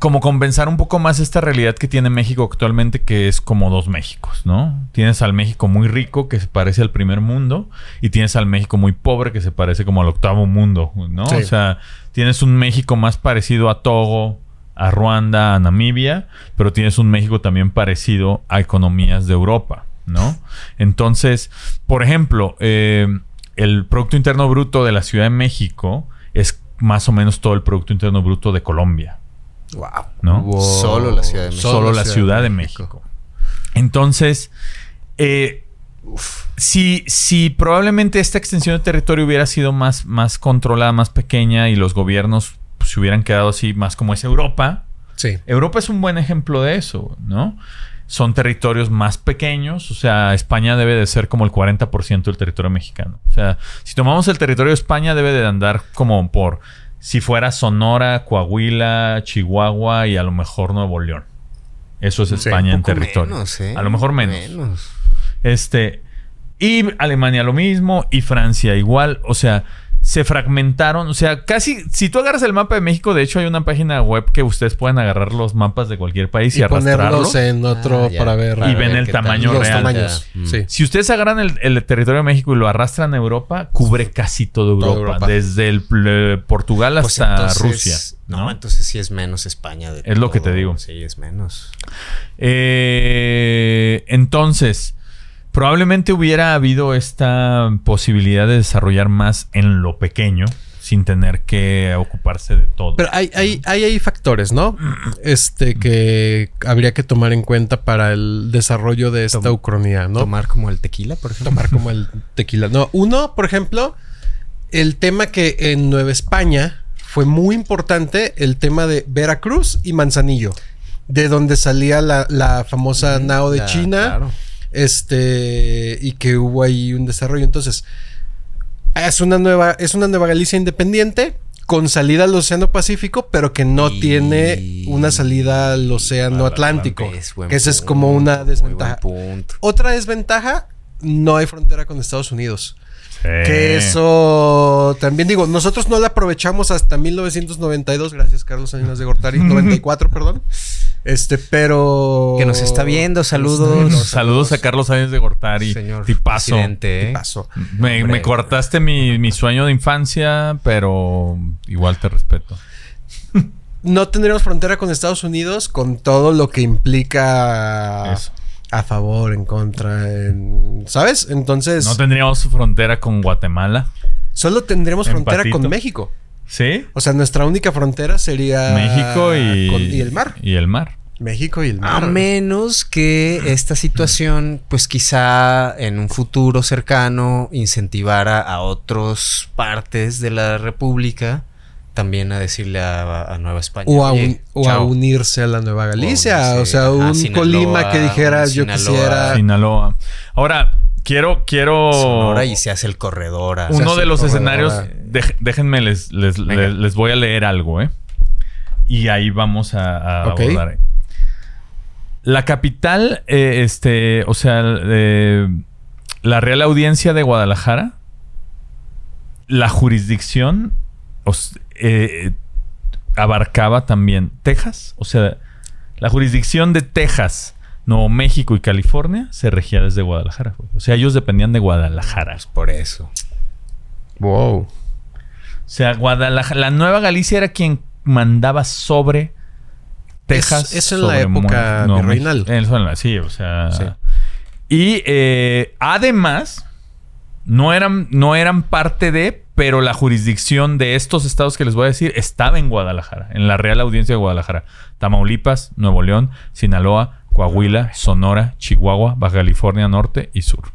A: como compensar un poco más esta realidad que tiene México actualmente, que es como dos Méxicos, ¿no? Tienes al México muy rico, que se parece al primer mundo, y tienes al México muy pobre, que se parece como al octavo mundo, ¿no?
B: Sí.
A: O sea, tienes un México más parecido a Togo, a Ruanda, a Namibia, pero tienes un México también parecido a economías de Europa, ¿no? Entonces, por ejemplo, eh, el Producto Interno Bruto de la Ciudad de México es más o menos todo el Producto Interno Bruto de Colombia.
C: Wow.
A: ¿no?
B: Wow.
C: Solo la Ciudad de México.
A: Solo la Ciudad de México. Entonces, eh, si, si probablemente esta extensión de territorio hubiera sido más, más controlada, más pequeña y los gobiernos pues, se hubieran quedado así más como es Europa,
B: Sí.
A: Europa es un buen ejemplo de eso, ¿no? Son territorios más pequeños. O sea, España debe de ser como el 40% del territorio mexicano. O sea, si tomamos el territorio de España, debe de andar como por si fuera Sonora, Coahuila, Chihuahua y a lo mejor Nuevo León. Eso es España en territorio.
C: menos, ¿eh?
A: A lo mejor menos.
C: Menos.
A: Este. Y Alemania lo mismo. Y Francia igual. O sea, se fragmentaron. O sea, casi. Si tú agarras el mapa de México, de hecho, hay una página web que ustedes pueden agarrar los mapas de cualquier país y,
B: Y
A: arrastrarlos.
B: ponerlos en otro
C: Ah, ya.
B: para ver
A: Y ven
C: ver
A: el tamaño
B: los
A: real.
B: tamaños.
C: Ya. Mm.
B: Sí.
A: Si ustedes agarran el, el territorio de México y lo arrastran a Europa, cubre casi toda Europa.
B: Toda Europa.
A: Desde el, eh, Portugal
C: Pues
A: hasta
C: entonces-
A: Rusia.
C: No,
A: ¿no?
C: entonces sí es menos España. de
A: Es lo que te digo.
C: Sí, es menos.
A: Eh, entonces, probablemente hubiera habido esta posibilidad de desarrollar más en lo pequeño, sin tener que ocuparse de todo.
B: Pero hay, hay, hay, hay factores, ¿no? Este que habría que tomar en cuenta para el desarrollo de esta
C: Tom-
B: ucronía, ¿no?
C: Tomar como el tequila, por ejemplo.
B: tomar como el tequila. No, uno, por ejemplo, el tema que en Nueva España fue muy importante, el tema de Veracruz y Manzanillo, de donde salía la, la famosa nao de
C: Ya,
B: China,
C: claro.
B: Este, y que hubo ahí un desarrollo. Entonces, es una nueva, es una nueva Galicia independiente. Con salida al Océano Pacífico, pero que no
C: Y-
B: tiene una salida al Océano Atlántico. Que esa es como una desventaja. Otra desventaja, no hay frontera con Estados Unidos.
A: Sí.
B: Que eso también digo, nosotros no la aprovechamos hasta 1992, gracias Carlos Salinas de Gortari, 94, perdón. Este, pero
C: Que nos está viendo, saludos.
A: Saludos a Carlos Sáenz de Gortari.
C: Señor
A: Tipazo.
C: ¿eh?
A: Me, cortaste mi, mi sueño de infancia, pero igual te respeto.
B: No tendríamos frontera con Estados Unidos con todo lo que implica
A: Eso.
B: a favor, en contra, en- ¿sabes? Entonces,
A: No tendríamos frontera con Guatemala.
B: solo tendremos frontera
A: Empatito.
B: con México.
A: ¿Sí?
B: O sea, nuestra única frontera sería
A: México y,
B: con- y el mar.
A: Y el mar.
B: México y el mar.
C: A menos que esta situación, pues quizá en un futuro cercano, incentivara a otras partes de la República también a decirle a, a Nueva España.
B: O a,
C: "Oye,
B: un- o a
C: chao".
B: unirse a la Nueva Galicia.
C: unirse,
B: o sea,
C: ajá,
B: un
C: Sinaloa,
B: Colima que dijera
C: una
B: yo quisiera.
A: Sinaloa. Ahora, quiero, quiero.
C: Sonora y se hace el corredor.
A: Uno de los escenarios. dej- déjenme, les, les, les- les voy a leer algo, ¿eh? Y ahí vamos a, a abordar. La capital, eh, este, o sea, eh, la Real Audiencia de Guadalajara, la jurisdicción os- eh, abarcaba también Texas, o sea, la jurisdicción de Texas, Nuevo México y California se regía desde Guadalajara. güey. O sea, ellos dependían de Guadalajara.
C: Pues por eso.
B: Wow.
A: O sea, Guadalajara, la Nueva Galicia era quien mandaba sobre Texas.
B: Es- eso en la época
A: Mon-
B: virreinal.
A: México. Eso en la- sí, o sea.
B: Sí.
A: Y eh, además, no eran, no eran parte de, pero la jurisdicción de estos estados que les voy a decir estaba en Guadalajara, en la Real Audiencia de Guadalajara. Tamaulipas, Nuevo León, Sinaloa, Coahuila, Sonora, Chihuahua, Baja California Norte y Sur.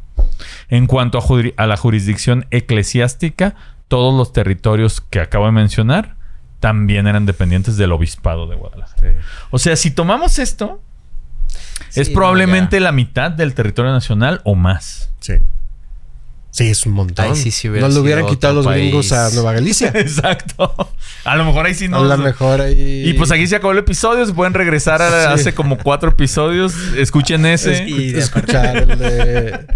A: En cuanto a, la jurisdicción eclesiástica, todos los territorios que acabo de mencionar también eran dependientes del obispado de Guadalajara. O sea, si tomamos esto, es probablemente
C: no,
A: la mitad del territorio nacional o más.
B: Sí. Sí, es un montón.
C: Sí, sí
B: no le
C: sido
B: hubieran quitado los gringos a. Nueva Galicia.
A: Exacto. A lo mejor ahí sí no.
B: a lo mejor ahí.
A: Y pues aquí se acabó el episodio. Se pueden regresar a
B: Sí.
A: hace como cuatro episodios. Escuchen ese.
B: Escu- escuchar el de.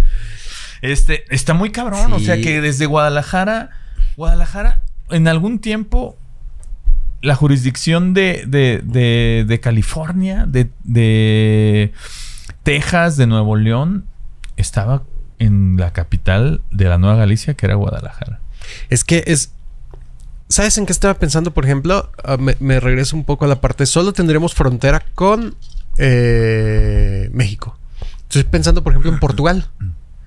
A: Este, está muy cabrón. O sea que desde Guadalajara, Guadalajara, en algún tiempo, la jurisdicción de, de, de, de California, de, de Texas, de Nuevo León, estaba en la capital de la Nueva Galicia, que era Guadalajara.
B: Es que es. ¿Sabes en qué estaba pensando, por ejemplo? Ah, me, me regreso un poco a la parte. Solo tendremos frontera con eh, México. Estoy pensando, por ejemplo, en Portugal.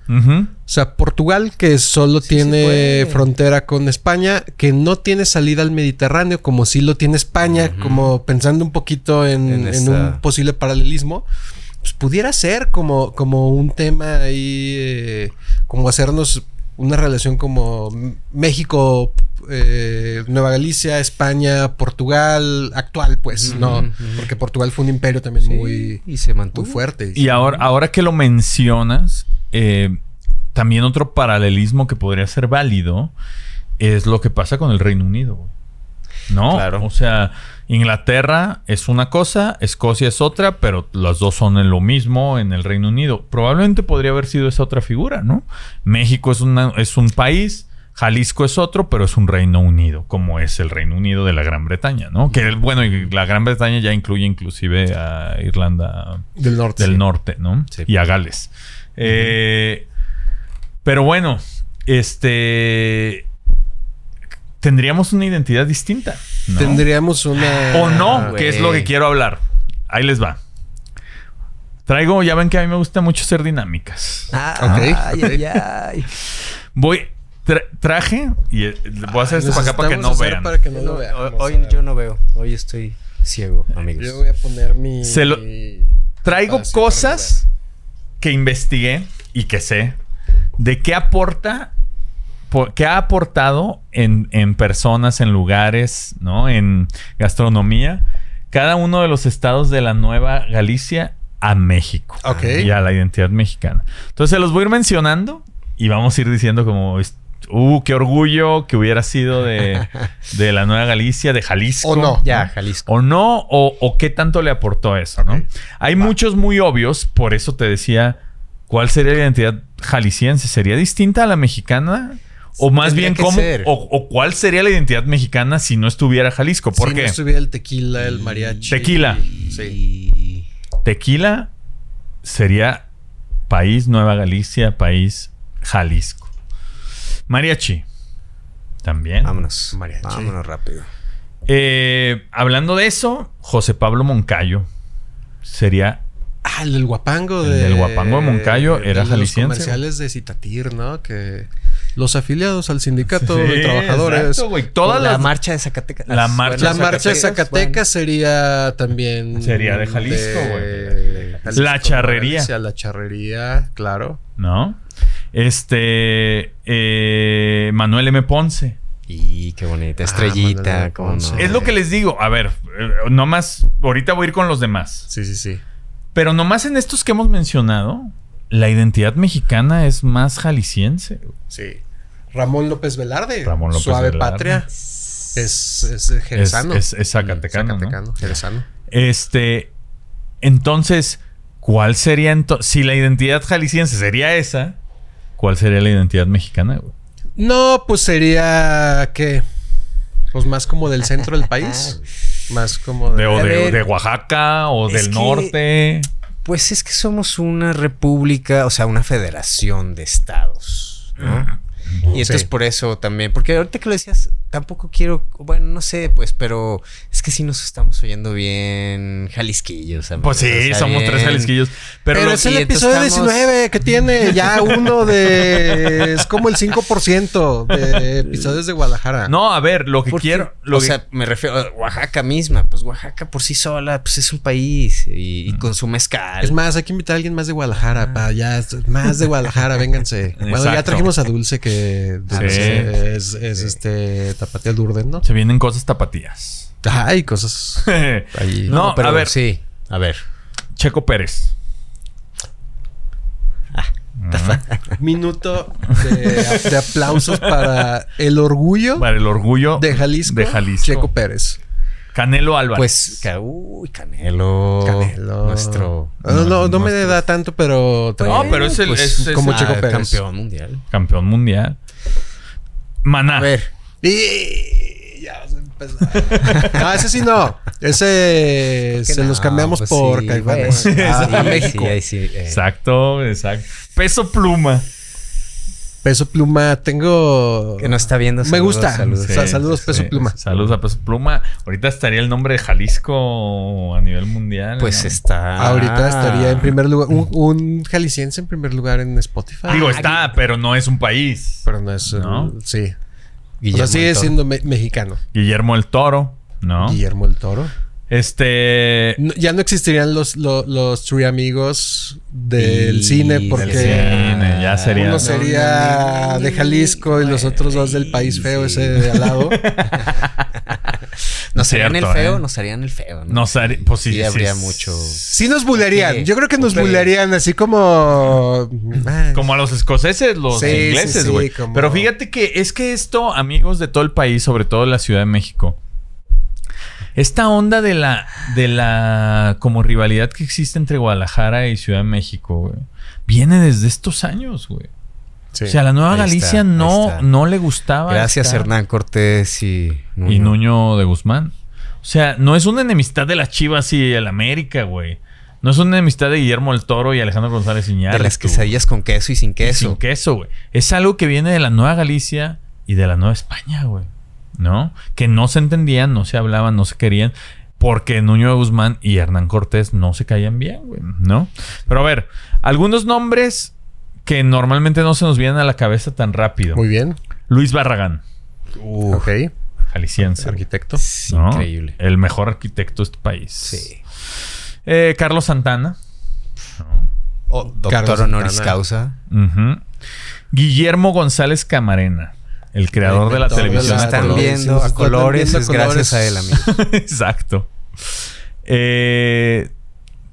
B: O sea, Portugal, que solo
C: Sí,
B: tiene frontera con España, que no tiene salida al Mediterráneo, como sí lo tiene España, como pensando un poquito en,
C: En
B: en
C: esa-
B: un posible paralelismo. Pues pudiera ser como, como un tema ahí, eh, como hacernos una relación como México, eh, Nueva Galicia, España, Portugal, actual, pues, ¿no? Porque Portugal fue un imperio también muy,
C: y se mantuvo.
B: muy fuerte.
A: Y ahora, ahora que lo mencionas, eh, también otro paralelismo que podría ser válido es lo que pasa con el Reino Unido. ¿No?
C: Claro.
A: O sea, Inglaterra es una cosa, Escocia es otra, pero las dos son en lo mismo en el Reino Unido. Probablemente podría haber sido esa otra figura, ¿no? México es, una, es un país, Jalisco es otro, pero es un Reino Unido, como es el Reino Unido de la Gran Bretaña, ¿no? Que bueno, y la Gran Bretaña ya incluye inclusive a Irlanda
B: Del norte.
A: del
B: sí.
A: norte, ¿no?
C: Sí.
A: Y a Gales. Eh, pero bueno, este. Tendríamos una identidad distinta. ¿no?
B: Tendríamos una.
A: O no,
C: Ah,
A: que es lo que quiero hablar. Ahí les va. Traigo, ya ven que a mí me gusta mucho ser dinámicas.
C: Ah,
B: Ok,
C: ay, ay, ay.
A: Voy, tra- traje y eh, voy a hacer esto para acá para que no vean.
B: Para que no
C: No,
B: lo vean.
C: hoy- yo no veo. Hoy estoy ciego, amigos.
B: Yo voy a poner mi.
A: Se lo- Traigo cosas que investigué y que sé de qué aporta, qué ha aportado en, en personas, en lugares, ¿no? En gastronomía, cada uno de los estados de la Nueva Galicia a México.
B: Ok.
A: Y a la identidad mexicana. Entonces se los voy a ir mencionando y vamos a ir diciendo como, uh, qué orgullo que hubiera sido de, de la Nueva Galicia, de Jalisco.
B: O no.
C: Ya, Jalisco.
A: O no, o, o qué tanto le aportó eso, ¿no? Hay muchos muy obvios, por eso te decía, ¿cuál sería la identidad jalisciense? ¿Sería distinta a la mexicana? O más
C: Tendría
A: bien, ¿cómo? O, o cuál sería la identidad mexicana si no estuviera Jalisco? ¿Por
B: si
A: qué?
B: no estuviera el tequila, el mariachi.
A: Tequila.
B: Sí.
A: Tequila sería país Nueva Galicia, país Jalisco. Mariachi. También.
C: Vámonos.
B: Mariachi.
C: Vámonos rápido.
A: Eh, hablando de eso, José Pablo Moncayo sería
B: Ah, el del guapango
A: El
B: de.
A: del guapango de Moncayo
B: de
A: era
B: Los
A: jalisciense.
B: comerciales de Citatir, ¿no? Que los afiliados al sindicato
A: Sí,
B: de trabajadores.
A: exacto, güey. Todas
C: la
A: las
C: marcha de Zacatecas.
A: La marcha
B: La
A: de
B: marcha de
C: Zacatecas,
B: Zacatecas sería también.
A: Sería de Jalisco,
B: de
A: güey. La charrería.
B: Galicia, La charrería, claro.
A: ¿no? Este eh, Manuel M. Ponce.
C: Y qué bonita. Estrellita. Cómo no.
B: Ponce.
A: Es lo que les digo. A ver, eh, nomás. Ahorita voy a ir con los demás.
B: Sí, sí, sí.
A: Pero nomás en estos que hemos mencionado, la identidad mexicana es más jalisciense.
B: Sí. Ramón López Velarde.
A: Ramón López
B: Suave
A: Velarde.
B: Patria. Es, es
A: Es,
B: jerezano.
A: es, es zacatecano, ¿no?
B: Zacatecano, jerezano.
A: Este. Entonces, ¿cuál sería entonces? Si la identidad jalisciense sería esa, ¿cuál sería la identidad mexicana, güey?
B: No, pues sería que. Pues más como del centro del país. Más como
A: De,
B: de.
A: o
C: A
A: de,
C: ver,
A: de Oaxaca o del
C: que-
A: norte.
C: Pues es que somos una república, o sea, una federación de estados, ¿no? Y entonces
B: Sí.
C: por eso también, porque ahorita que lo decías, tampoco quiero, bueno, no sé, pues, pero es que sí nos estamos oyendo bien jalisquillos. amigos,
A: Pues sí,
C: o sea,
A: somos tres jalisquillos. Pero,
B: Pero, es el episodio
C: estamos-
B: 19 que tiene ya uno de. Es como el 5% de episodios de Guadalajara.
A: no, a ver, lo que quiero. Lo
C: o
A: que-
C: sea, me refiero a Oaxaca misma. Pues Oaxaca por sí sola, pues es un país y, y con su mezcal.
B: Es más, hay que invitar a alguien más de Guadalajara. para ya, más de Guadalajara, vénganse. Bueno, ya trajimos a Dulce, que Dulce es, es,
C: Sí.
B: este Tapatío Durden, ¿no?
A: se vienen cosas tapatías.
B: Ay, cosas. Ahí.
A: No, a ver.
C: Sí, a ver.
A: Checo Pérez.
B: Minuto de, de aplausos para el orgullo
A: Para el orgullo
B: de Jalisco.
A: de Jalisco.
B: Checo Pérez.
A: Canelo Álvarez.
C: Pues, uy, Canelo.
B: Canelo.
C: Nuestro.
B: No, no, no me da tanto, pero.
A: No, pero es el- es- es
B: como
A: el-
B: Checo
C: ah,
B: Pérez.
C: campeón mundial.
A: campeón mundial. Maná.
C: A ver,
B: Y ya vas a empezar. No, ese sí no. Ese se
C: no,
B: los cambiamos
C: pues
B: por
C: sí,
B: Caifanes.
C: bueno,
B: a,
C: sí, sí,
B: México.
C: ahí sí, eh.
A: Exacto, exacto. Peso pluma.
B: Peso Pluma, tengo.
C: Que no está viendo.
B: Me gusta.
C: Saludos.
B: Sí. saludos, Peso Pluma.
A: Saludos a Peso Pluma. Ahorita estaría el nombre de Jalisco a nivel mundial.
C: Pues
A: ¿no?
C: está.
B: Ahorita estaría en primer lugar. Un, un jalisciense en primer lugar en Spotify.
A: Digo, está, pero no es un país.
B: Pero no es.
A: ¿No?
B: el- O
C: Guillermo
B: sea, sigue
C: del
B: siendo me- mexicano.
A: Guillermo el Toro, ¿no?
B: Guillermo el Toro.
A: Este.
B: No- ya no existirían los, los, los Three Amigos del
C: Y
B: cine
C: del
B: porque
A: cine, ya sería-
B: uno
A: No,
B: sería de Jalisco y los otros dos del país feo ese de al lado.
C: Nos harían el feo,
A: ¿eh?
C: nos harían el feo. ¿no?
A: Nos haría- pues sí,
C: Sí,
A: sí,
C: habría
A: sí.
C: mucho.
B: Sí nos bulearían. Yo creo que nos bulearían así como... ah,
A: Como a los escoceses, los ingleses,
B: sí,
A: güey.
B: como-
A: Pero fíjate que es que esto, amigos de todo el país, sobre todo la Ciudad de México, esta onda de la, de la como rivalidad que existe entre Guadalajara y Ciudad de México, güey, viene desde estos años, güey.
B: Sí.
A: O sea, a la Nueva Galicia
C: está,
A: no, no le gustaba.
C: Gracias,
A: estar-
C: Hernán Cortés y
A: Y Nuño de Guzmán. O sea, no es una enemistad de las Chivas y el América, güey. No es una enemistad de Guillermo el Toro y Alejandro González
C: De
A: Iñárritu.
C: las quesadillas con queso y sin
A: Y
C: queso.
A: Sin queso, güey. Es algo que viene de la Nueva Galicia y de la Nueva España, güey. ¿No? Que no se entendían, no se hablaban, no se querían. Porque Nuño de Guzmán y Hernán Cortés no se caían bien, güey. ¿No? Pero a ver, algunos nombres que normalmente no se nos vienen a la cabeza tan rápido.
B: Muy bien.
A: Luis Barragán,
B: Ok.
A: jalisciense.
B: Arquitecto.
A: ¿no?
C: increíble.
A: El mejor arquitecto de este país.
C: Sí.
A: Eh, Carlos Santana.
C: O doctor
B: Carlos
C: honoris
B: Santana.
C: causa.
A: Guillermo González Camarena. El creador de la televisión. a
C: están
A: colores.
C: viendo a colores
B: viendo a
C: es gracias
B: colores.
C: a él, amigo.
A: Exacto. Eh,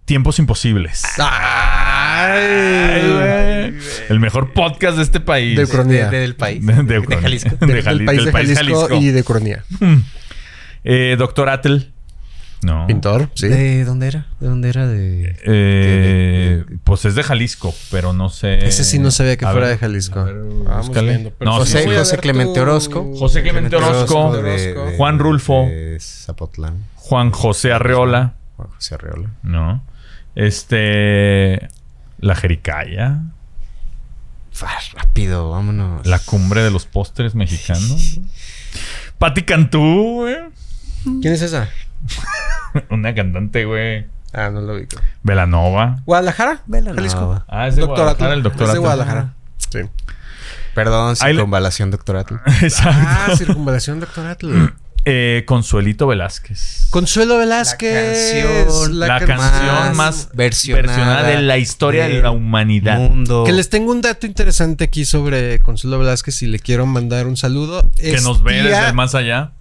A: tiempos imposibles. Ay, güey. El mejor podcast de este país.
B: De Ucrania.
C: De- de- del país.
A: De-
C: De. Jalisco.
A: De
B: Del
A: Jali-
B: país
A: del
B: de
A: país
B: Jalisco,
A: Jalisco.
B: y de Ucrania.
A: Eh, Doctor Atel. No.
B: Pintor, sí.
C: ¿De dónde era? ¿De dónde era? De...
A: Eh,
C: de- de-
A: pues es de Jalisco, pero no sé.
B: Ese sí no sabía que
A: A
B: fuera
A: ver,
B: de Jalisco.
A: ver,
B: Vamos
A: búscale.
B: viendo,
A: No, José-
C: José Clemente Orozco.
A: José Clemente Orozco.
C: de- de-
A: Juan Rulfo.
C: De Zapotlán.
A: Juan José Arreola.
C: Juan José Arreola.
A: No. Este. La Jericaya.
C: Fa, rápido, vámonos.
A: La cumbre de los postres mexicanos. Pati Cantú, güey.
B: ¿Quién es esa?
A: Una cantante, güey.
B: Ah, no lo vi.
A: Velanova.
B: ¿Guadalajara?
C: Velanova.
B: Jalisco.
A: Ah, es de
B: Doctor
A: Guadalajara, el doctor
B: Es de. Guadalajara. Sí.
C: Perdón, circunvalación doctorato.
A: Exacto.
B: Ah, circunvalación doctoral.
A: Eh, Consuelito Velázquez.
B: Consuelo Velázquez.
C: canción,
A: la,
B: can-
A: canción más
C: versionada
A: versionada de la historia de,
C: de
A: la humanidad.
C: Mundo.
B: Que les tengo un dato interesante aquí sobre Consuelo Velázquez y le quiero mandar un saludo.
A: Que
B: Es
A: nos ve
B: tía-
A: desde el más allá.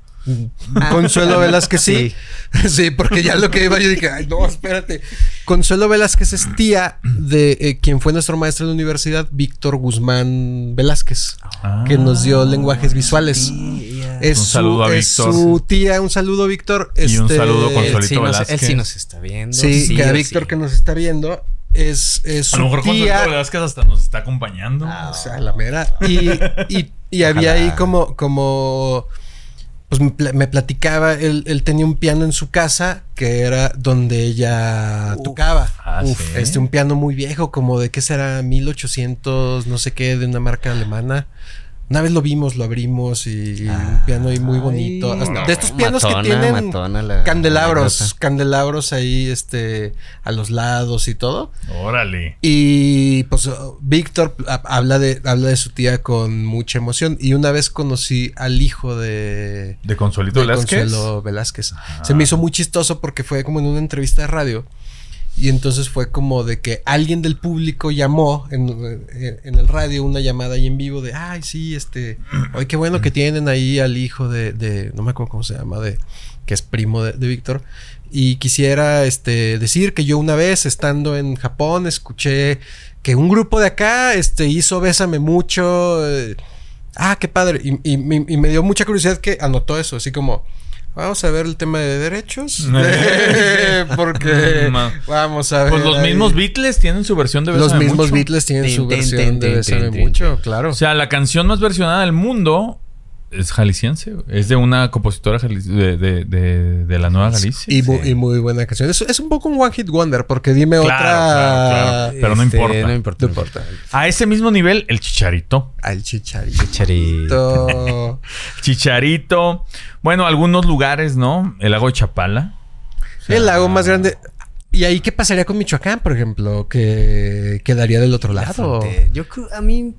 B: Consuelo Velázquez, sí. sí. porque ya lo que iba yo dije, ay, no, espérate. Consuelo Velázquez es tía de eh, quien fue nuestro maestro en la universidad, Víctor Guzmán Velázquez,
A: Ah.
B: que nos dio lenguajes visuales. Es
A: Un
B: su-
A: saludo a
B: es
A: Víctor.
B: su tía, un saludo, Víctor.
A: Y un
B: Este,
A: saludo,
C: él
A: Consuelito
C: sí, nos,
A: Velázquez.
C: él sí nos está viendo.
B: Sí, que a Víctor
C: sí.
B: que nos está viendo es, es
A: A
B: su
A: lo mejor Consuelito
B: tía.
A: Velázquez hasta nos está acompañando.
C: Ah,
B: O sea, la mera. Y, y, y había ahí como, como. Pues me, pla- me platicaba, él, él tenía un piano en su casa que era donde ella tocaba.
A: Ah,
B: Uf,
A: ¿sí?
B: este, un piano muy viejo, como de qué será, 1800, no sé qué, de una marca alemana. Una vez lo vimos, lo abrimos y, y un piano ahí muy bonito.
C: Ay,
B: Hasta-
C: no,
B: de estos pianos
C: matona,
B: que tienen
C: la
B: candelabros,
C: anécdota.
B: candelabros ahí, este, a los lados y todo.
A: Órale.
B: Y pues uh, Víctor ha- habla de, habla de su tía con mucha emoción. Y una vez conocí al hijo de,
A: ¿De Consuelito
B: de
A: Velázquez?
B: Consuelo Velázquez. Se me hizo muy chistoso porque fue como en una entrevista de radio. Y entonces fue como de que alguien del público llamó en, en el radio una llamada ahí en vivo de, ay, sí, este, ay, qué bueno que tienen ahí al hijo de, de no me acuerdo cómo se llama, de, que es primo de, de Víctor. Y quisiera este, decir que yo una vez estando en Japón escuché que un grupo de acá este, hizo Bésame mucho. eh, ah, qué padre. Y- y me dio mucha curiosidad que anotó eso, así como... Vamos a ver el tema de derechos. Porque vamos a ver.
A: Pues los
B: ahí.
A: mismos Beatles tienen su versión de
B: Los
A: Bésame
B: mismos
A: Mucho.
B: Beatles tienen su versión de
C: tin,
B: mucho, claro.
A: O sea, la canción más versionada del mundo es jalisciense. Es de una compositora de, de, de, de la Nueva Galicia.
B: y, mu-
C: sí.
B: y muy buena canción. Es, es un poco un One Hit Wonder, porque dime
A: Claro,
B: otra.
A: claro, claro. Pero no importa.
C: Este, No importa.
B: No importa.
A: A ese mismo nivel, el Chicharito.
B: Al chicharito.
C: Charito.
A: Chicharito. Bueno, algunos lugares, ¿no? El lago de Chapala.
B: El lago más grande. ¿Y ahí qué pasaría con Michoacán, por ejemplo? Que quedaría del otro
C: La
B: lado.
C: Yo creo, a mí.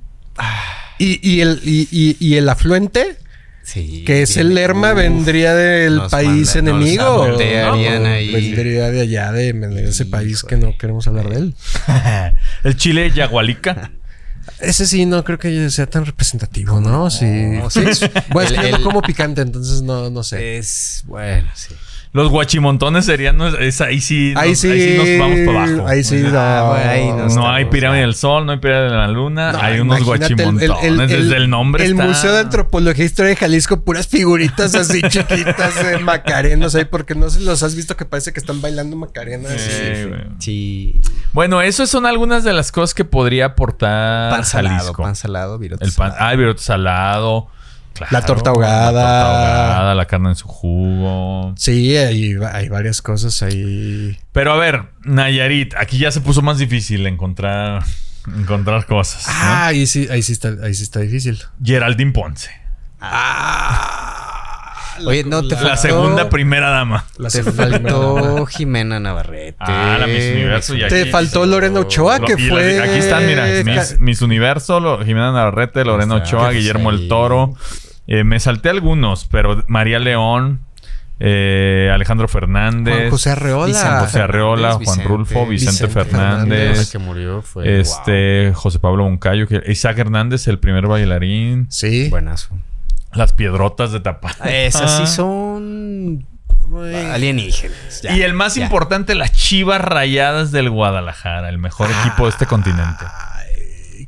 B: Y, y el, y, y- y el afluente
C: Sí,
B: Que es el Lerma,
C: uf,
B: vendría del país
C: manda-
B: enemigo. No,
C: ahí.
B: Vendría de allá, de, de ese país que no queremos hablar de él.
A: el chile yagualica.
B: Ese sí, no creo que sea tan representativo, ¿no? Sí.
C: No, sí.
B: Bueno, es que
C: el-
B: como picante, entonces no, no sé.
C: Es bueno, sí.
A: Los guachimontones serían. no, es- ahí sí.
B: ahí,
A: nos,
B: sí,
A: ahí sí nos vamos para abajo.
B: Ahí sí, no.
C: Ah, bueno, ahí
A: No,
C: no
A: hay
C: estamos,
A: pirámide del sol, no hay pirámide de la luna.
B: No,
A: hay unos
B: imagínate el- el-
A: guachimontones.
B: el-
A: Desde el nombre
B: El
A: está-
B: Museo de Antropología e Historia de Jalisco, puras figuritas así chiquitas de macarenas ahí, porque no sé los has visto que parece que están bailando macarenas.
A: Sí, güey.
C: Sí.
A: Bueno, eso son algunas de las cosas que podría aportar
C: Pan salado,
A: Jalisco.
C: pan salado, virote
A: el pan,
C: salado.
A: ah, el virote salado. Claro,
B: La torta ahogada.
A: La torta ahogada, la carne en su jugo.
B: Sí, hay, hay varias cosas ahí.
A: Pero a ver, Nayarit, aquí ya se puso más difícil encontrar, encontrar cosas. ¿no?
B: Ah, ahí sí, ahí sí está, ahí sí está difícil.
A: Geraldine Ponce.
C: Oye, no, te
A: La
C: faltó...
A: segunda primera dama.
B: La
C: Te faltó Jimena Navarrete.
A: Ah, la Miss Universo. y
B: Te
A: aquí-
B: faltó Lorena Ochoa,
A: Lo-
B: que fue.
A: aquí están, mira, Miss, Miss Universo, lo- Jimena Navarrete, Lorena Ochoa, Guillermo el Toro. Eh, me salté algunos, pero María León, eh, Alejandro Fernández,
B: Juan José Arreola.
C: Vicente
A: José Arreola,
C: Fernández,
A: Juan Rulfo, Vicente,
B: Vicente
A: Fernández,
B: Fernández.
C: que murió fue
A: este José Pablo Moncayo, que- Isaac Hernández, el primer bailarín,
B: Sí.
C: buenazo.
A: las piedrotas de Tapá.
C: Esas sí son alienígenas. ya,
A: y el más
C: ya.
A: importante, las Chivas Rayadas del Guadalajara, el mejor equipo de este continente.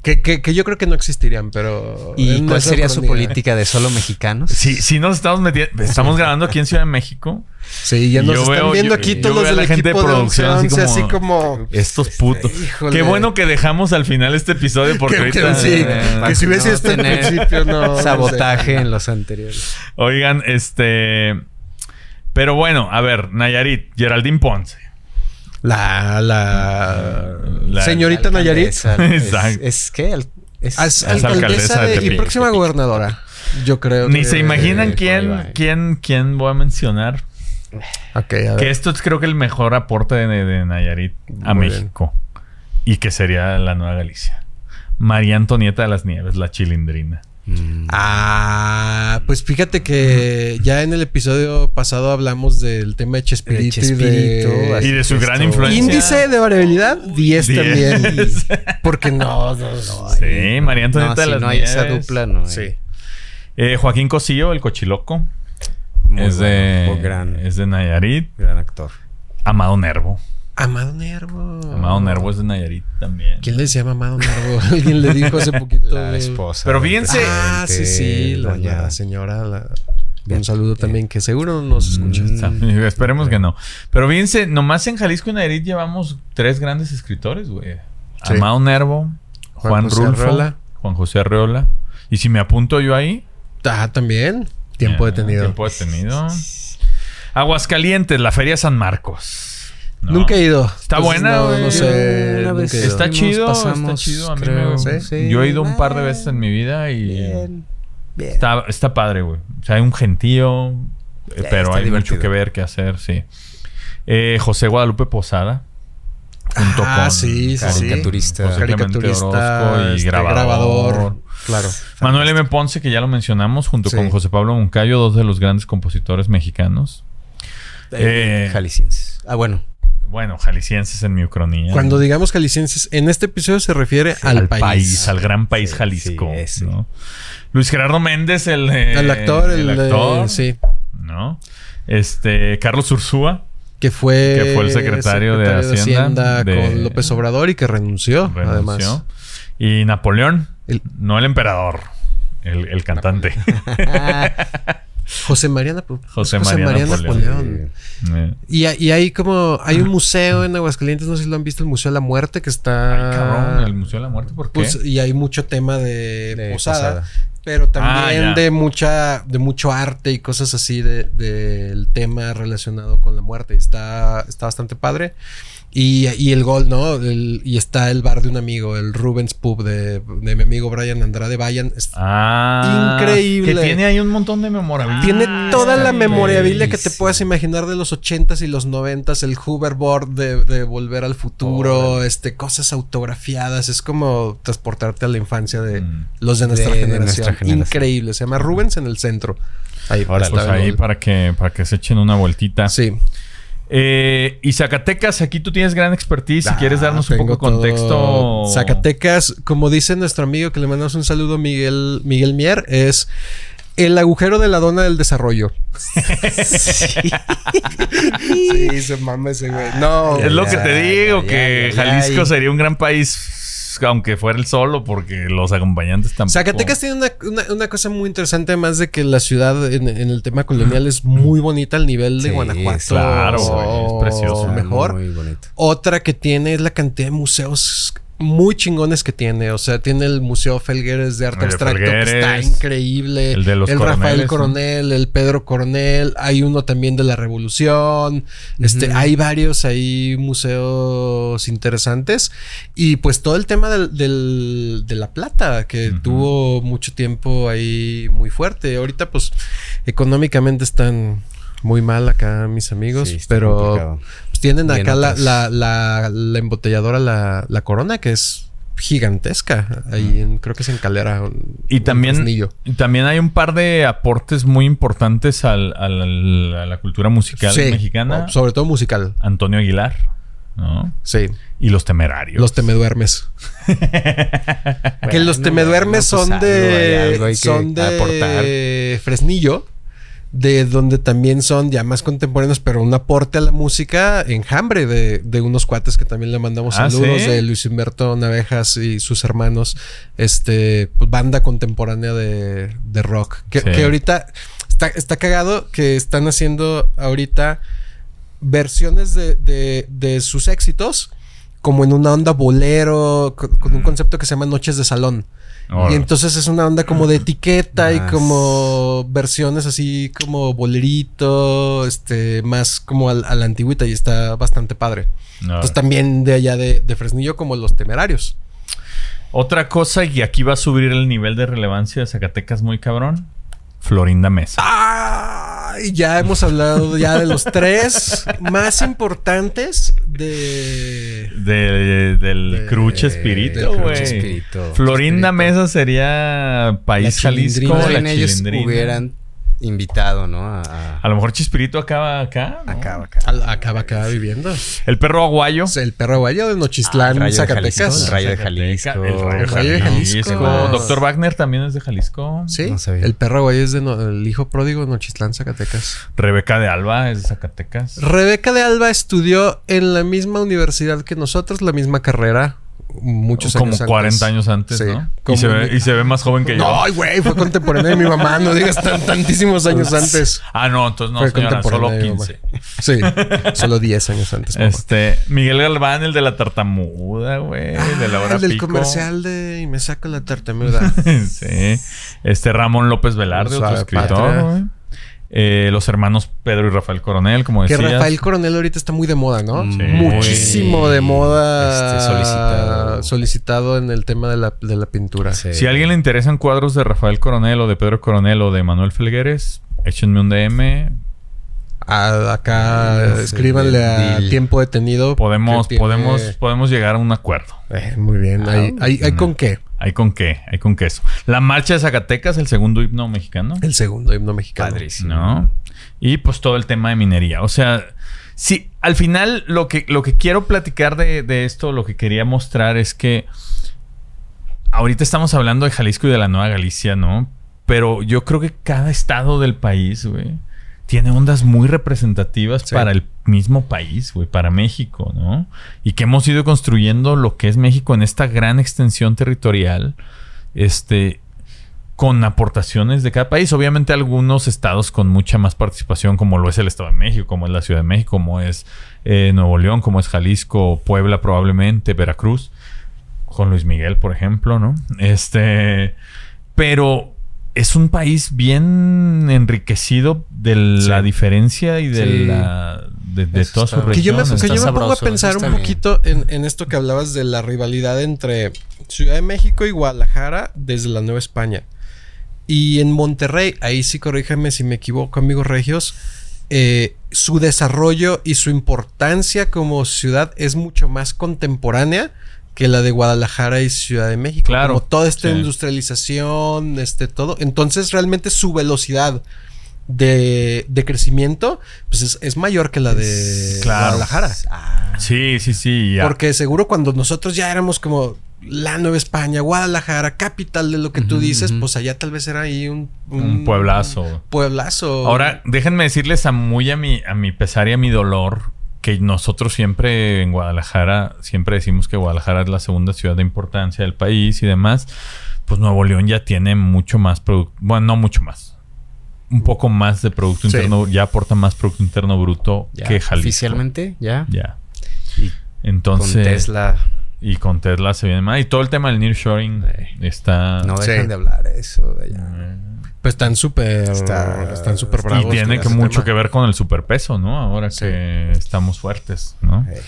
B: Que, que, que yo creo que no existirían, pero.
C: ¿Y
B: no
C: cuál sería su política de solo mexicanos?
A: Sí, sí nos estamos metiendo. Estamos grabando aquí en Ciudad de México.
B: Sí, ya nos
A: Yo
B: están
A: veo-
B: viendo
A: yo-
B: aquí
A: yo
B: todos
A: veo a
B: del
A: la gente de
B: equipo de
A: producción así
B: 11, así
A: como-
B: como.
A: Estos putos.
B: Híjole.
A: Qué bueno que dejamos al final este episodio porque
B: Que- que
A: ahorita.
B: sí,
A: eh,
B: que si hubiese
C: no
B: al
C: tener
B: principio, no.
C: Sabotaje en los anteriores.
A: Oigan, este. Pero bueno, a ver, Nayarit, Geraldine Ponce.
B: La, la,
A: La-
B: señorita Nayarit.
C: Es, que es-
B: Es
A: Es alcaldesa
B: alcaldesa
A: de
B: de- y próxima
C: Tepic.
B: gobernadora. Yo creo
A: Ni
B: que-
A: se imaginan
C: ahí
A: quién, quién, quién voy a mencionar.
B: Ok, a ver.
A: Que esto es creo que el mejor aporte de, de Nayarit a
B: Muy
A: México. Y que sería la Nueva Galicia. María Antonieta de las Nieves, la chilindrina.
C: Mm.
B: Ah, pues fíjate que ya en el episodio pasado hablamos del tema de Chespirito,
C: De
B: y de-
A: Y de su gran
C: esto-
A: influencia.
B: Índice de variabilidad 10
A: Diez.
B: también. Porque no, no, no.
A: Sí, María
C: No,
A: Antonieta de
C: si
A: las
C: no hay esa dupla, no. hay.
B: Sí.
A: Eh, Joaquín Cosillo, el cochiloco.
C: Muy
A: es, de,
C: bueno, gran,
A: es de Nayarit.
C: gran actor.
A: Amado Nervo.
B: Amado Nervo.
A: Amado Nervo es de Nayarit también.
B: ¿Quién le decía Amado Nervo? Alguien le dijo hace poquito.
C: La esposa.
A: Pero fíjense-
B: Ah, sí, sí. La, señora. la-. Un saludo también que seguro nos escucha.
C: Mm.
A: Esperemos que no. Pero fíjense, nomás en Jalisco y Nayarit llevamos tres grandes escritores, güey.
B: Sí.
A: Amado Nervo,
B: Juan
A: Juan,
B: José
A: Rulfo,
B: Arreola.
A: Juan José Arreola. Y si me apunto yo ahí.
B: Ah, también. Tiempo
A: ya,
B: detenido.
A: Tiempo detenido. Aguascalientes, la Feria San Marcos. ¿No?
B: Nunca he ido.
A: Está
B: Entonces,
A: buena,
B: no,
A: güey.
B: no sé.
C: Una vez.
A: Está chido,
C: pasamos,
A: está chido. A mí
C: creo.
A: me-
C: Sí.
A: Yo he ido un par de
C: Ah,
A: veces en mi vida y
C: Bien. Bien.
A: está, está padre, güey. O sea, hay un gentío, eh, pero
C: está
A: hay
C: divertido.
A: mucho que ver, que hacer, sí. Eh, José Guadalupe Posada. Junto
B: Ah,
A: con
B: sí, sí, sí.
C: Caricaturista.
A: José
B: Caricaturista,
A: Orozco y
B: este,
A: grabador.
B: Claro.
A: Manuel M. Ponce, que ya lo mencionamos, junto
B: Sí.
A: con José Pablo Moncayo, dos de los grandes compositores mexicanos.
C: Eh,
A: Eh,
C: Jaliscienses. Ah, bueno.
A: Bueno, jaliscienses en mi ucronía.
B: Cuando digamos jaliscienses, en este episodio se refiere al,
A: al,
B: país.
A: país. al gran país
C: Sí,
A: Jalisco.
C: sí, ese.
A: ¿no? Luis Gerardo Méndez, el, eh,
B: Al actor, el, de-
A: actor,
B: sí.
A: ¿no? Este, Carlos Ursúa,
B: Que fue,
A: Que fue el secretario de Hacienda de-
B: con López Obrador y que renunció,
A: renunció.
B: además.
A: Y Napoleón,
B: El-
A: no el emperador, el, el cantante.
B: José María, Napo-
A: José María Napoleón.
B: Y, y hay como, hay un museo en Aguascalientes, no sé si lo han visto, el Museo de la Muerte, que está...
A: ay, cabrón, el Museo de la Muerte, ¿por qué?
B: Pues, y hay mucho tema de,
C: De
B: posada,
C: posada.
B: pero también
A: Ah, ya.
B: de mucha de mucho arte y cosas así de- del tema relacionado con la muerte. Está, está bastante padre. Y, y el gol, ¿no? El- y está el bar de un amigo, el Rubens Pub de, de mi amigo Brian Andrade. Vayan. Es-
A: Ah.
B: Increíble.
A: Que tiene ahí un montón de memorabilia.
B: Tiene toda la memorabilia que te puedas imaginar de los 80s y los 90s, el hoverboard de, de Volver al Futuro, este, cosas autografiadas. Es como transportarte a la infancia de
A: Mm.
B: los de nuestra,
C: De- de
B: generación.
C: nuestra generación.
B: Increíble. Se llama Rubens en el centro. Ahí
C: Órale.
B: está
A: Pues ahí para que, para que se echen una vueltita.
B: Sí.
A: Eh, y Zacatecas, aquí tú tienes gran expertise. Si
B: Ah,
A: quieres darnos un poco de contexto.
B: todo. Zacatecas, como dice nuestro amigo que le mandamos un saludo, Miguel, Miguel Mier, es el agujero de la dona del desarrollo. sí, se mama ese güey. No,
A: Es lo que te digo, que Jalisco sería un gran país, aunque fuera el solo, porque los acompañantes tampoco.
B: Zacatecas tiene una, una- una cosa muy interesante, además de que la ciudad en, en el tema colonial es muy bonita al nivel de
C: Sí,
B: Guanajuato.
A: claro, es precioso.
B: Mejor.
C: Muy bonito.
B: Otra que tiene es la cantidad de museos muy chingones que tiene. O sea, tiene el Museo Felgueres de Arte
A: El de
B: Abstracto, que está increíble.
A: El de los
B: Rafael
A: coroneles, ¿no?
B: Coronel, el Pedro Coronel. Hay uno también de la Revolución. Este, hay varios ahí museos interesantes. Y pues todo el tema del, del- de la plata, que tuvo mucho tiempo ahí muy fuerte. Ahorita, pues, económicamente están muy mal acá mis amigos.
C: Sí,
B: pero
C: complicado.
B: Tienen acá la, la, la, la embotelladora, la, la corona, que es gigantesca. Ahí en- creo que es en Calera.
A: Y también, y también hay un par de aportes muy importantes al- al- a la cultura musical
B: Sí,
A: mexicana.
B: Sobre todo musical.
A: Antonio Aguilar, ¿no?
B: Sí.
A: Y los temerarios.
B: Los temeduermes. que los
C: Bueno,
B: temeduermes
C: bueno,
B: son de.
C: algo hay que
B: son de
C: aportar.
B: Fresnillo. De donde también son ya más contemporáneos, pero un aporte a la música, enjambre de, de unos cuates que también le mandamos
A: Ah,
B: saludos,
A: ¿sí?
B: de Luis Humberto Navejas y sus hermanos, este, pues, banda contemporánea de, de rock. Que,
A: Sí.
B: que ahorita está, está cagado que están haciendo ahorita versiones de, de- de sus éxitos como en una onda bolero, con, con un concepto que se llama Noches de Salón. Y entonces es una onda como de etiqueta y como versiones así como bolerito, este, más como al- a la antigüita y está bastante padre. Entonces también de allá de, de Fresnillo como los temerarios.
A: Otra cosa, y aquí va a subir el nivel de relevancia de Zacatecas muy cabrón. Florinda Mesa.
B: Ay, ya hemos hablado ya de los tres más importantes de...
A: De- del
B: De-
A: Cruche Espíritu, güey. Florinda. Mesa sería País
B: La
A: Jalisco. la
C: en ellos
A: chilindrina.
C: hubieran invitado, ¿no? A,
A: lo mejor Chispirito acaba acá. ¿no?
C: acá, acá.
B: Al- Acaba acá viviendo.
A: El perro aguayo.
B: El perro aguayo de
C: Ah,
B: Nochistlán,
C: el Rayo de
B: Zacatecas.
C: Jalisco, el Rayo de Jalisco.
A: El Rayo,
B: El Rayo de Jalisco.
A: Jalisco. Doctor Wagner también es de Jalisco.
B: Sí,
C: No sabía.
B: el perro aguayo es de no- el hijo pródigo de Nochistlán, Zacatecas.
A: Rebeca de Alba es de Zacatecas.
B: Rebeca de Alba estudió en la misma universidad que nosotros, la misma carrera, muchos
A: Como
B: años antes.
A: 40 años antes,
B: Sí.
A: ¿no?
B: Como
A: Y se, ve, y se ve más joven que yo.
B: No, ay, güey, fue contemporánea de mi mamá, no digas tan, tantísimos años antes.
A: Ah, no, entonces no,
B: Fue
A: señora, solo
B: contemporánea de mi mamá.
A: 15.
B: Sí, solo 10 años antes. mamá.
A: Este, Miguel Galván, el de la tartamuda, güey, de la hora
B: Ah, el del
A: pico.
B: comercial de y me saco la tartamuda.
A: sí. Este Ramón López Velarde, otro
B: Suave
A: escritor,
B: patria.
A: güey. Eh, los hermanos Pedro y Rafael Coronel, como
B: que
A: decías.
B: Rafael Coronel ahorita está muy de moda, ¿no?
C: Sí.
B: Muchísimo de moda.
C: Este, solicitado.
B: solicitado en el tema de la, de la pintura.
C: Sí.
A: Si a alguien le interesan cuadros de Rafael Coronel o de Pedro Coronel o de Manuel Felgueres, échenme un DM.
B: A- acá
C: Sí,
B: escríbanle a
C: deal.
B: tiempo detenido.
A: Podemos,
B: que tiene-
A: podemos, podemos llegar a un acuerdo.
B: Eh, muy bien. Hay, hay, hay con qué.
A: Hay con qué, hay con queso. La marcha de Zacatecas, el segundo himno mexicano.
B: El segundo himno mexicano.
C: Padrísimo.
A: ¿no? Y pues todo el tema de minería. O sea, sí, al final lo que, lo que quiero platicar de, de esto, lo que quería mostrar es que ahorita estamos hablando de Jalisco y de la Nueva Galicia, ¿no? Pero yo creo que cada estado del país, güey, tiene ondas muy representativas
B: Sí.
A: para el mismo país, güey, para México, ¿no? Y que hemos ido construyendo lo que es México en esta gran extensión territorial, este, con aportaciones de cada país. Obviamente algunos estados con mucha más participación, como lo es el Estado de México, como es la Ciudad de México, como es eh, Nuevo León, como es Jalisco, Puebla probablemente, Veracruz, con Luis Miguel, por ejemplo, ¿no? Este, pero es un país bien enriquecido de la
B: Sí.
A: diferencia y de
B: Sí.
A: la de, de todas sus
C: está-
B: Que yo me,
A: regiones.
B: que yo me pongo a pensar un poquito en, en esto que hablabas de la rivalidad entre Ciudad de México y Guadalajara desde la Nueva España. Y en Monterrey, ahí sí corríjame si me equivoco, amigos regios, eh, su desarrollo y su importancia como ciudad es mucho más contemporánea que la de Guadalajara y Ciudad de México.
A: Claro,
B: Como toda esta
A: sí.
B: industrialización, este todo. Entonces, realmente su velocidad de, de crecimiento pues es, es mayor que la de
A: Claro.
B: Guadalajara.
C: Ah,
A: Sí, sí, sí. ya.
B: Porque seguro cuando nosotros ya éramos como la Nueva España, Guadalajara, capital de lo que tú dices, pues allá tal vez era ahí un,
A: Un pueblazo.
B: Pueblazo.
A: Ahora, déjenme decirles a muy a mi, a mi pesar y a mi dolor que nosotros siempre en Guadalajara, siempre decimos que Guadalajara es la segunda ciudad de importancia del país y demás. Pues Nuevo León ya tiene mucho más producto. Bueno, no mucho más. Un poco más de Producto
B: Sí.
A: Interno. Ya aporta más Producto Interno Bruto
C: ya,
A: que Jalisco.
C: Oficialmente, ya.
A: Ya.
C: Y
A: Entonces.
C: con Tesla
A: Y con Tesla se viene más. Y todo el tema del nearshoring está.
C: no
B: Sí.
C: dejan de hablar eso de allá.
B: Pues están súper
C: Está-
B: están súper
C: y
B: bravos.
A: y tiene que mucho
B: tema.
A: que ver con el superpeso, ¿no? Ahora
B: Sí.
A: que estamos fuertes, ¿no?
C: Eh,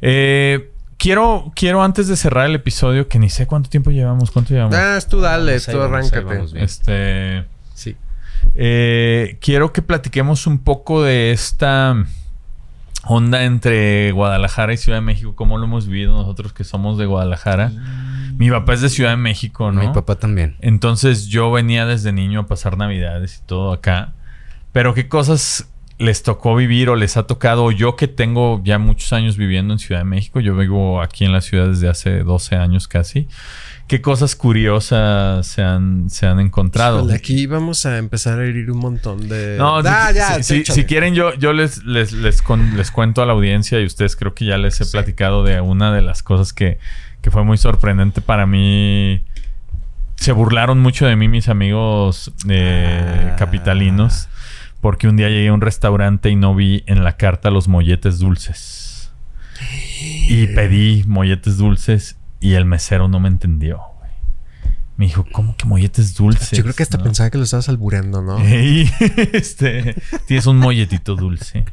A: Eh, quiero, quiero antes de cerrar el episodio, que ni sé cuánto tiempo llevamos, cuánto llevamos.
B: Ah, tú dale,
C: Vamos,
B: tú arráncate.
C: vamos.
A: Este,
C: Sí.
A: eh, quiero que platiquemos un poco de esta onda entre Guadalajara y Ciudad de México, cómo lo hemos vivido nosotros que somos de Guadalajara. Mi papá es de Ciudad de México, ¿no?
C: Mi papá también.
A: Entonces yo venía desde niño a pasar navidades y todo acá. Pero qué cosas les tocó vivir o les ha tocado. Yo que tengo ya muchos años viviendo en Ciudad de México. Yo vivo aquí en la ciudad desde hace 12 años casi. ¿Qué cosas curiosas se han, se han encontrado?
B: Aquí vamos a empezar a herir un montón de.
A: No,
B: Ah,
A: si,
B: ya,
A: si- quieren yo, yo les, les, les, con- les cuento a la audiencia y ustedes creo que ya les he
B: Sí.
A: platicado de una de las cosas que, que fue muy sorprendente para mí. Se burlaron mucho de mí mis amigos eh,
C: Ah.
A: capitalinos porque un día llegué a un restaurante y no vi en la carta los molletes dulces. Y pedí molletes dulces y el mesero no me entendió. Me dijo, ¿cómo que molletes dulces?
B: Yo creo que hasta
A: ¿No?
B: pensaba que lo estabas albureando, ¿no?
A: Ey, este, tienes un molletito dulce.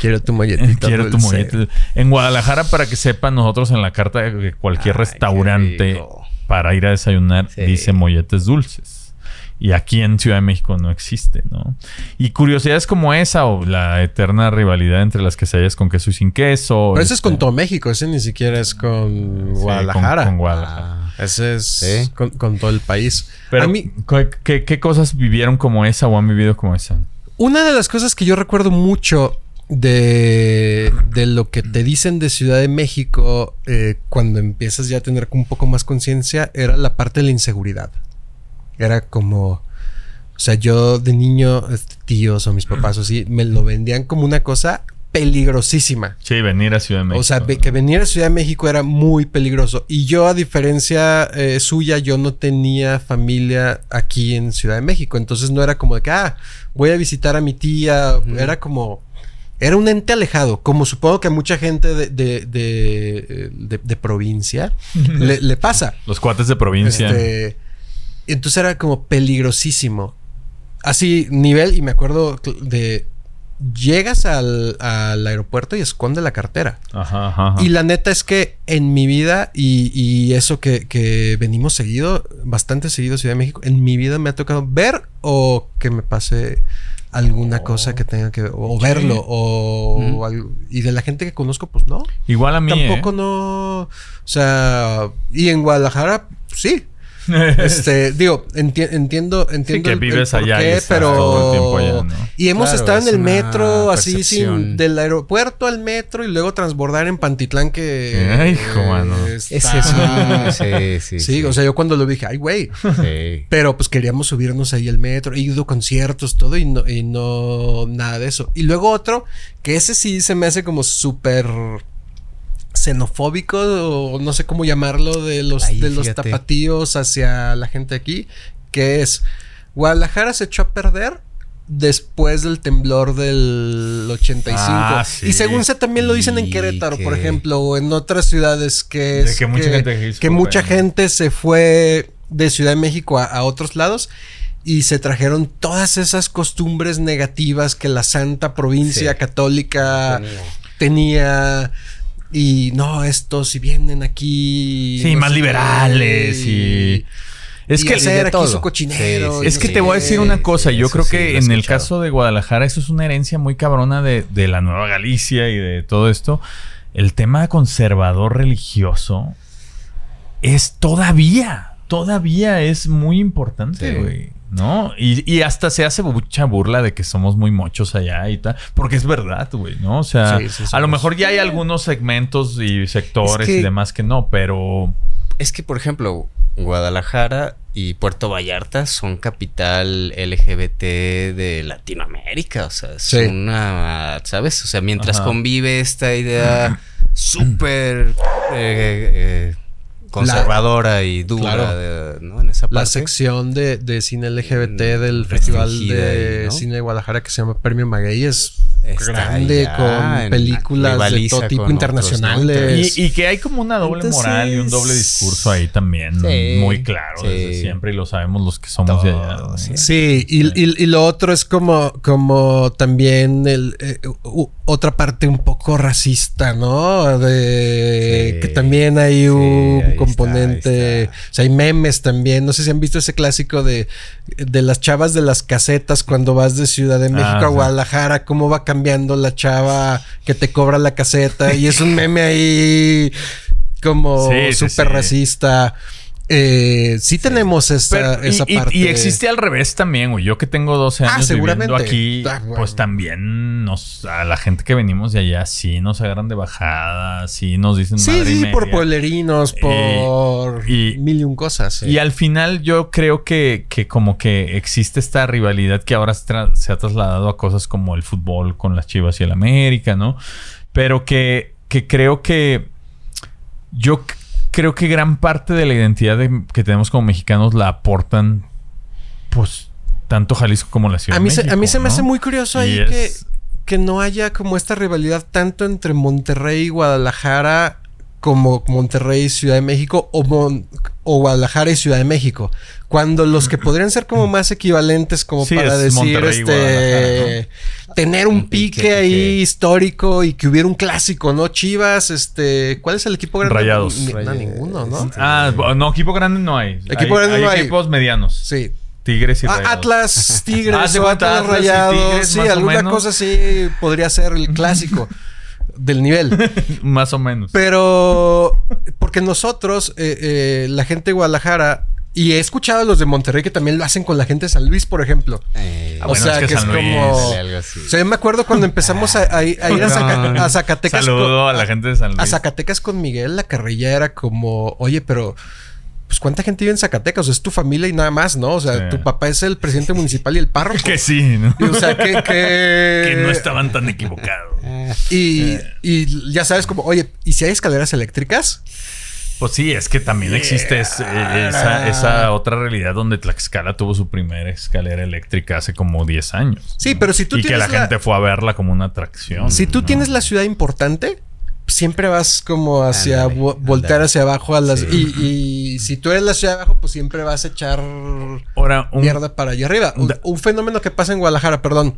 B: Quiero tu molletito.
A: Quiero tu
B: dulce.
A: mollete. En Guadalajara, para que sepan, nosotros en la carta de cualquier
C: Ay,
A: restaurante para ir a desayunar
C: Sí.
A: dice molletes dulces. Y aquí en Ciudad de México no existe, ¿no? Y curiosidades como esa o la eterna rivalidad entre las quesadillas con queso y sin queso.
B: Pero ese es
A: este,
B: con todo México, ese ni siquiera es con
A: sí,
B: Guadalajara.
A: con- con Guadalajara.
C: Ah,
B: Ese es
C: Sí.
B: con, con todo el país.
A: Pero,
B: a mí,
A: ¿qué, qué, qué cosas vivieron como esa o han vivido como esa?
B: una de las cosas que yo recuerdo mucho de, de lo que te dicen de Ciudad de México eh, cuando empiezas ya a tener un poco más conciencia era la parte de la inseguridad. Era como, o sea, yo de niño, este, tíos o mis papás o así, me lo vendían como una cosa peligrosísima.
A: Sí, venir a Ciudad de México.
B: O sea, que venir a Ciudad de México era muy peligroso. Y yo, a diferencia eh, suya, yo no tenía familia aquí en Ciudad de México. Entonces no era como de que, ah, voy a visitar a mi tía. Era como... Era un ente alejado, como supongo que a mucha gente de, de, de, de- de provincia le, le pasa.
A: Los cuates de provincia.
B: Este, entonces era como peligrosísimo. Así, nivel, y me acuerdo de... Llegas al, al aeropuerto y esconde la cartera.
A: Ajá, ajá, ajá.
B: Y la neta es que en mi vida, y, y eso que, que venimos seguido, bastante seguido a Ciudad de México, en mi vida me ha tocado ver o que me pase alguna
A: Oh.
B: cosa que tenga que o verlo o
C: Mm.
B: algo- y de la gente que conozco pues no
A: Igual a mí.
B: tampoco
A: ¿eh?
B: no o sea y en Guadalajara sí este digo enti- entiendo entiendo
A: que
B: el- el
A: vives allá y
B: qué,
A: estás
B: pero
A: todo el tiempo allá, ¿no?
B: y hemos
C: Claro,
B: estado en
C: es
B: el metro así sin del aeropuerto al metro y luego transbordar en Pantitlán que
A: Ay, hijo, mano.
B: está-
C: Ese sí, sí, sí.
B: sí, o sea, yo cuando lo dije, ay, güey.
C: Sí.
B: Pero pues queríamos subirnos ahí al metro, he ido a conciertos, todo, y no, y no nada de eso. Y luego otro, que ese sí se me hace como súper xenofóbico, o no sé cómo llamarlo, de los,
C: Ahí,
B: de los
C: fíjate.
B: tapatíos hacia la gente aquí, que es Guadalajara se echó a perder después del temblor del 85.
A: Ah, sí.
B: Y según sé también lo dicen en Querétaro, por ejemplo, o en otras ciudades que es
A: que mucha gente
B: que mucha
A: pena.
B: gente se fue de Ciudad de México a, a otros lados. y se trajeron todas esas costumbres negativas que la santa provincia
C: Sí.
B: católica
C: Tenía.
B: tenía. Y no, estos si vienen aquí.
A: Sí,
B: no
A: más liberales y... Es
B: y
A: que
B: hacer aquí su cochinero.
C: Sí,
B: y
A: Es
B: no
A: que te voy a decir una cosa. Yo creo que en el caso de Guadalajara, eso es una herencia muy cabrona de, de la Nueva Galicia y de todo esto. El tema conservador religioso es todavía, todavía es muy importante, güey. ¿No? Y, y hasta se hace mucha burla de que somos muy mochos allá y tal. Porque es verdad, güey, ¿no? O sea,
B: Sí, sí,
A: a lo mejor ya hay algunos segmentos y sectores
C: Es que-
A: y demás que no, pero...
C: Es que, por ejemplo, Guadalajara y Puerto Vallarta son capital LGBT de Latinoamérica. O sea, es
B: Sí.
C: una. ¿Sabes? O sea, mientras
A: Ajá.
C: convive esta idea súper eh, eh, conservadora y dura,
B: Claro.
C: de- ¿no? En esa parte.
B: La sección de, de cine LGBT
C: Mm,
B: del Festival de
C: ahí, ¿no?
B: Cine de Guadalajara que se llama Premio Maguey es
C: Está
B: grande con películas de todo tipo internacionales.
A: Y, y que hay como una doble
C: Entonces-
A: moral y un doble discurso ahí también
C: Sí,
A: muy claro
C: sí.
A: desde siempre y lo sabemos los que somos de allá.
C: Sí.
B: Sí, y, y- y lo otro es como, como también el, eh, u- otra parte un poco racista, ¿no? De
C: Sí.
B: que también hay un
C: está,
B: componente,
C: está.
B: o sea, hay memes también. No sé si han visto ese clásico de, de las chavas de las casetas cuando vas de Ciudad de México
A: Ah,
B: a
A: sí.
B: Guadalajara, cómo va cambiando la chava que te cobra la caseta. Y es un meme ahí como
A: Sí, sí,
B: súper
A: sí.
B: racista. Eh, sí, tenemos esa,
A: Pero- y-
B: esa
A: y,
B: parte.
A: y existe al revés también, güey. Yo que tengo 12
B: Ah,
A: años viviendo aquí,
B: Ah, bueno.
A: pues también nos, a la gente que venimos de allá sí nos agarran de bajada, sí nos dicen
B: Sí,
A: madre
B: sí, por pueblerinos, por
A: y-
B: mil y un cosas.
A: Y al final yo creo que, que como que existe esta rivalidad que ahora se, ha trasladado a cosas como el fútbol con las Chivas y el América, ¿no? Pero que, que creo que yo creo que gran parte de la identidad de- que tenemos como mexicanos la aportan pues tanto Jalisco como la Ciudad
B: a mí,
A: de
B: se, a mí
A: México,
B: se me hace muy curioso ahí que, que no haya como esta rivalidad tanto entre Monterrey y Guadalajara como Monterrey y Ciudad de México o, Mon- o Guadalajara y Ciudad de México. Cuando los que podrían ser como más equivalentes como
A: Sí,
B: para
A: es
B: decir
A: Monterrey
B: este tener un,
C: Un
B: pique,
C: pique,
B: ahí
C: pique.
B: histórico y que hubiera un clásico, ¿no? Chivas, este, ¿cuál es el equipo grande?
A: Rayados.
B: Ni- no, ninguno, ¿no?
A: Ah, no, equipo grande no hay.
B: Equipo
A: Hay-
B: grande
A: hay
B: no hay.
A: equipos medianos.
B: Sí.
A: Tigres y
B: Ah,
A: Rayados.
B: Atlas, Tigres, o
A: cuenta,
B: Atlas Rayados.
A: Tigres,
B: sí, alguna
A: menos.
B: cosa así podría ser el clásico del nivel.
A: Más o menos.
B: Pero, porque nosotros, eh, eh, la gente de Guadalajara, y he escuchado a los de Monterrey que también lo hacen con la gente de San Luis, por ejemplo.
C: Eh,
A: Ah,
B: o
A: bueno,
B: sea,
A: es que
B: que, es
A: Luis,
B: como. O sea, yo me acuerdo cuando empezamos a, a- a ir a, Zaca- a Zacatecas.
A: Saludo
B: con-
A: a la gente de San Luis.
B: a Zacatecas con Miguel, la carrilla era como, oye, pero pues cuánta gente vive en Zacatecas, o sea, es tu familia y nada más, ¿no? O sea, tu papá es el presidente municipal y el párroco.
A: Que sí, ¿no?
B: Y, o sea, que, que...
A: que no estaban tan equivocados.
B: Y, y ya sabes como, oye, ¿y si hay escaleras eléctricas?
A: Pues sí, es que también existe es- eh, esa, esa otra realidad donde Tlaxcala tuvo su primera escalera eléctrica hace como 10 años.
B: Sí,
A: ¿no?
B: pero si tú
A: Y que
B: tienes
A: la
B: la-
A: gente fue a verla como una atracción.
B: Si tú
A: ¿no?
B: tienes la ciudad importante, siempre vas como hacia
C: Ándale,
B: vo- voltear hacia abajo a las
C: Sí.
B: y, y si tú eres la ciudad de abajo, pues siempre vas a echar
A: Ahora, un,
B: mierda para allá arriba. Un fenómeno que pasa en Guadalajara, perdón.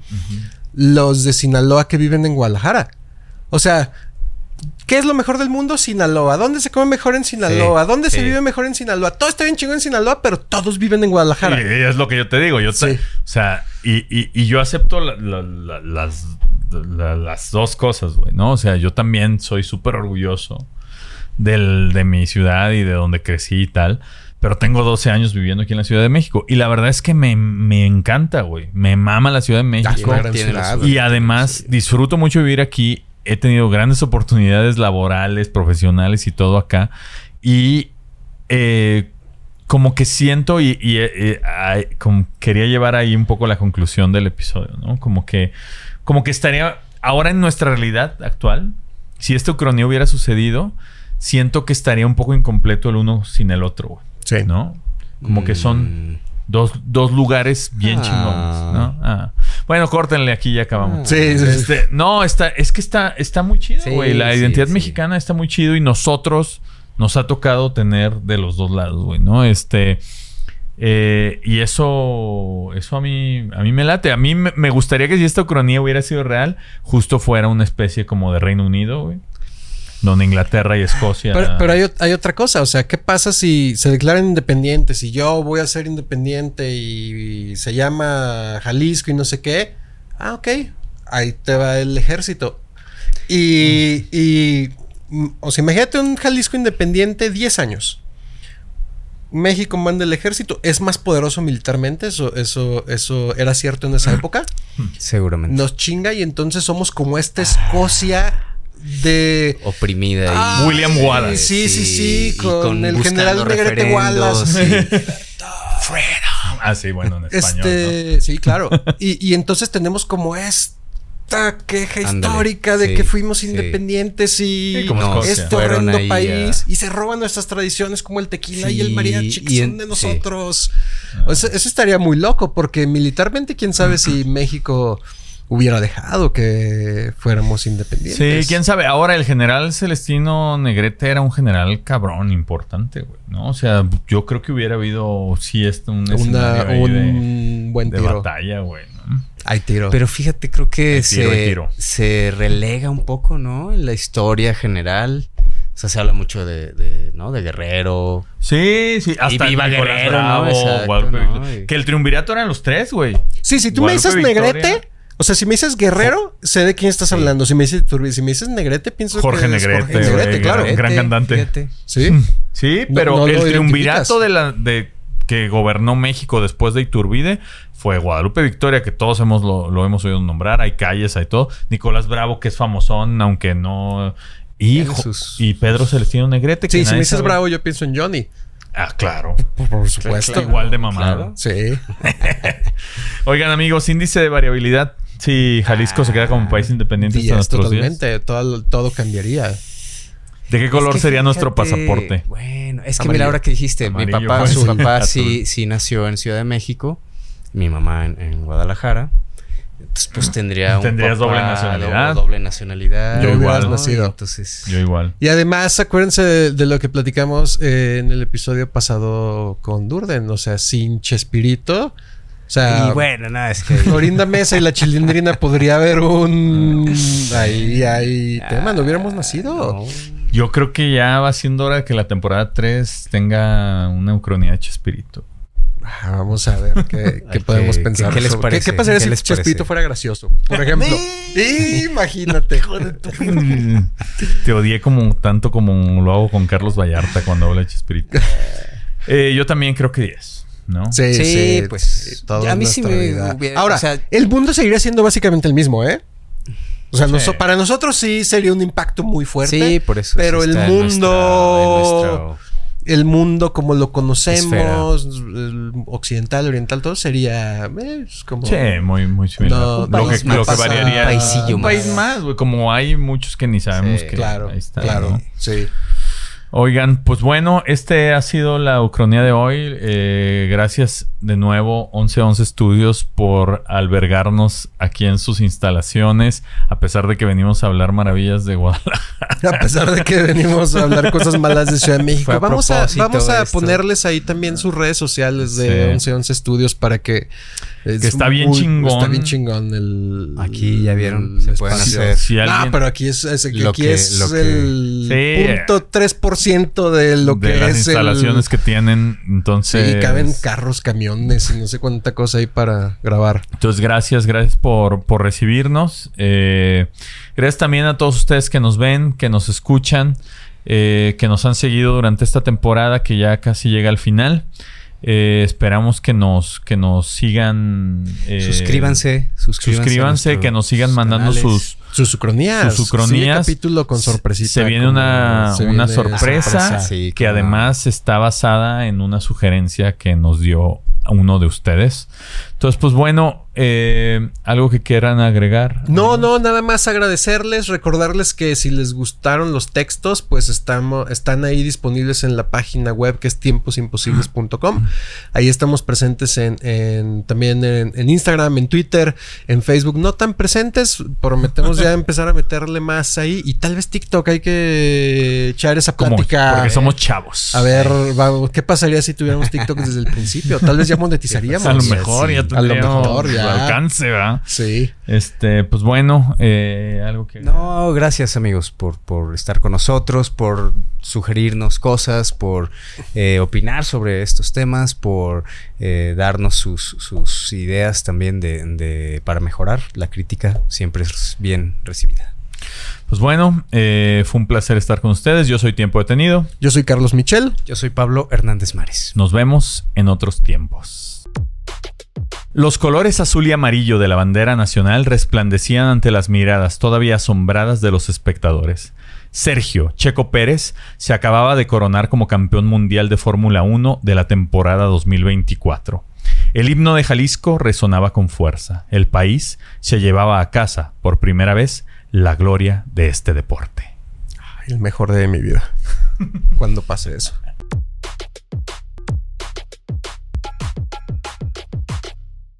B: Los de Sinaloa que viven en Guadalajara. O sea, ¿qué es lo mejor del mundo? Sinaloa. ¿Dónde se come mejor en Sinaloa?
C: Sí,
B: ¿Dónde se vive mejor en Sinaloa? Todo está bien chingón en Sinaloa, pero todos viven en Guadalajara.
A: Y es lo que yo te digo. Yo te-
B: Sí.
A: O sea, y, y- y yo acepto la- la- la- las, la- las dos cosas, güey, ¿no? O sea, yo también soy súper orgulloso del, de mi ciudad y de donde crecí y tal. Pero tengo 12 años viviendo aquí en la Ciudad de México. Y la verdad es que me, me encanta, güey. Me mama la Ciudad de México. Y además disfruto mucho vivir aquí. He tenido grandes oportunidades laborales, profesionales y todo acá. Y eh, como que siento y, y, eh, ay, como quería llevar ahí un poco la conclusión del episodio, ¿no? Como que, como que estaría ahora en nuestra realidad actual, si esta ucronía hubiera sucedido, siento que estaría un poco incompleto el uno sin el otro,
B: Sí.
A: ¿no? Como que son
C: Mm.
A: Dos, dos lugares bien
C: Ah.
A: chingones, ¿no? Ah. Bueno, córtenle aquí ya acabamos.
B: Sí.
A: Este, no, está, es que está, está muy chido, güey. la identidad mexicana está muy chido y nosotros nos ha tocado tener de los dos lados, güey, ¿no? Este. Eh, y eso, eso a mí, a mí me late. A mí me, me gustaría que si esta ucronía hubiera sido real, justo fuera una especie como de Reino Unido, güey. Donde Inglaterra y Escocia.
B: Pero, pero hay, ot- hay otra cosa, o sea, ¿qué pasa si se declaran independientes y yo voy a ser independiente y, se llama Jalisco y no sé qué? Ah, ok, ahí te va el ejército. Y, y mm, o sea, imagínate un Jalisco independiente 10 años. México manda el ejército, es más poderoso militarmente, eso, eso, eso era cierto en esa época.
C: Seguramente.
B: Nos chinga y entonces somos como esta Escocia de
C: Oprimida y...
B: Ah,
A: William Wallace.
B: Sí, sí, sí,
C: y
B: con, el general Negrete Wallace.
C: sí.
A: Freedom. Ah, sí, bueno, en español.
B: Este, sí, claro. Y, y entonces tenemos como esta queja histórica de
C: sí,
B: que fuimos
C: sí.
B: independientes y
A: como
B: este horrendo
C: ahí
B: país y se roban nuestras tradiciones como el tequila y el mariachi que son de
C: sí.
B: nosotros. O sea, eso estaría muy loco porque militarmente quién sabe si México hubiera dejado que fuéramos independientes.
A: Sí, quién sabe. Ahora, el general Celestino Negrete era un general cabrón importante, güey, ¿no? O sea, yo creo que hubiera habido, sí, este, un
B: Una,
A: de,
B: buen
A: de
B: tiro.
A: batalla, güey, ¿no?
B: Hay tiro.
C: Pero fíjate, creo que
A: Hay
C: se,
A: tiro.
C: se relega un poco, ¿no? En la historia general. O sea, se habla mucho de, de, ¿no? De Guerrero.
A: Sí, sí. Hasta
C: viva
A: Nicolás
C: Guerrero, ¿no? Y-
A: Que el triunvirato eran los tres, güey.
B: Sí, si tú me dices
A: Victoria.
B: Negrete, o sea, si me dices Guerrero, sé de quién estás hablando. Si me dices Iturbide, si me dices Negrete, pienso
A: Jorge
B: que es
A: Negrete,
B: Jorge Negrete, claro.
A: gran- gran cantante.
C: fíjate.
B: Sí.
A: Sí,
B: No-
A: pero
B: no
A: el triunvirato de la de que gobernó México después de Iturbide fue Guadalupe Victoria, que todos hemos lo, lo hemos oído nombrar, hay calles, hay todo. Nicolás Bravo, que es famosón, aunque no. Y, y Pedro Celestino Negrete. que
B: Sí, si me dices
A: sabe.
B: Bravo, yo pienso en Johnny.
A: Ah, claro.
B: Por, por supuesto.
A: Está igual de mamado.
C: claro.
B: Sí.
A: Oigan, amigos, índice de variabilidad. Si Jalisco se queda como país independiente hasta
B: Días,
A: nuestros días.
B: totalmente. Todo, todo cambiaría.
A: ¿De qué color
C: Es que
A: sería nuestro pasaporte?
C: Bueno, es que
B: Amarillo.
C: mira, ahora que dijiste,
A: Amarillo,
C: mi papá, su papá sí, sí nació en Ciudad de México, mi mamá en, en Guadalajara. Entonces, pues tendría un
A: Tendrías
C: papá
A: doble nacionalidad.
C: do- doble nacionalidad.
A: Yo igual.
C: ¿no?
B: nacido.
C: Y Entonces,
A: Yo igual.
B: Y además, acuérdense de, de lo que platicamos eh, en el episodio pasado con Durden. O sea, sin Chespirito. O sea,
C: y bueno, nada, es que
B: Florinda Mesa y la Chilindrina podría haber un. Ahí hay tema. No hubiéramos nacido.
C: no.
A: Yo creo que ya va siendo hora de que la temporada 3 tenga una ucronía de Chespirito.
B: Ah, vamos a ver qué, podemos
C: ¿qué-
B: pensar.
C: qué les parece?
B: ¿Qué, pasaría
C: ¿Qué
B: si
C: les
B: Chespirito fuera gracioso? Por ejemplo. Imagínate.
A: Te odié como tanto como lo hago con Carlos Vallarta cuando habla de Chespirito. Eh, yo también creo que 10, ¿no?
B: Sí, sí,
C: Sí, pues,
B: todo
C: a mí sí me
B: vida.
C: hubiera-
B: Ahora,
C: o sea-
B: el mundo seguiría siendo básicamente el mismo, ¿eh? O sea,
A: Sí.
B: para nosotros sí sería un impacto muy fuerte.
C: Sí, por eso.
B: Pero
C: sí
B: el mundo-
C: nuestro-
B: El mundo como lo conocemos, el occidental, oriental, todo sería eh, como...
A: Sí, muy, muy similar.
B: No,
A: lo
B: país
A: que,
B: más
A: lo que variaría. un
C: más.
A: país más, güey. Como hay muchos que ni sabemos
C: Sí,
A: que.
B: Claro,
A: ahí está,
B: claro,
A: ¿no?
B: sí.
A: Oigan, pues bueno, este ha sido la Ucronía de hoy. Eh, gracias de nuevo, 1111 Studios, por albergarnos aquí en sus instalaciones, a pesar de que venimos a hablar maravillas de Guadalajara.
B: A pesar de que venimos a hablar cosas malas de Ciudad de México,
C: a
B: vamos a, vamos a
C: esto.
B: ponerles ahí también sus redes sociales de
A: Sí.
B: 1111 Estudios para que... es
A: Que está bien chingón.
B: Está bien chingón el...
C: Aquí ya vieron,
B: el
C: se pueden hacer
A: Si
B: No, pero aquí es, es-
C: Lo
B: aquí
C: que-
B: es
C: lo que-
B: el
A: Sí.
B: punto 3% de lo
A: de
B: que
A: las
B: es
A: instalaciones
B: el...
A: que tienen, entonces.
B: Sí, caben carros, camiones y no sé cuánta cosa hay para grabar.
A: Entonces, gracias, gracias por, por recibirnos. Eh, gracias también a todos ustedes que nos ven, que nos escuchan, eh, que nos han seguido durante esta temporada que ya casi llega al final. Eh, esperamos que nos, que nos sigan. eh,
C: suscríbanse, suscríbanse.
A: Suscríbanse, que nos sigan mandando
C: canales.
A: sus,
B: Sus sucronías.
A: sus ucronías.
B: Sigue capítulo con sorpresita.
A: Se viene una,
B: se
A: una
B: viene
A: sorpresa
C: Sí,
A: que además está basada en una sugerencia que nos dio uno de ustedes. Entonces, pues bueno, eh, algo que quieran agregar.
B: No, no, nada más agradecerles, recordarles que si les gustaron los textos, pues estamos, están ahí disponibles en la página web que es tiemposimposibles.com. Ahí estamos presentes en, en también en, en, Instagram, en Twitter, en Facebook. No tan presentes, prometemos ya empezar a meterle más ahí. Y tal vez TikTok hay que echar esa plática.
A: porque somos chavos.
B: A ver, va, ¿qué pasaría si tuviéramos TikTok desde el principio? Tal vez ya monetizaríamos.
A: A lo mejor ya
B: a lo mejor ya.
A: alcance, ¿verdad?
B: Sí.
A: Este, pues bueno, eh, algo que.
C: No, gracias amigos por, por estar con nosotros, por sugerirnos cosas, por eh, opinar sobre estos temas, por eh, darnos sus, sus, ideas también de, de, para mejorar. La crítica siempre es bien recibida.
A: Pues bueno, eh, fue un placer estar con ustedes. Yo soy Tiempo Detenido.
B: Yo soy Carlos Michel.
C: Yo soy Pablo Hernández Mares.
A: Nos vemos en otros tiempos. Los colores azul y amarillo de la bandera nacional resplandecían ante las miradas todavía asombradas de los espectadores. Sergio Checo Pérez se acababa de coronar como campeón mundial de Fórmula 1 de la temporada 2024. El himno de Jalisco resonaba con fuerza. El país se llevaba a casa, por primera vez, la gloria de este deporte.
B: El mejor de mi vida. Cuando pase eso.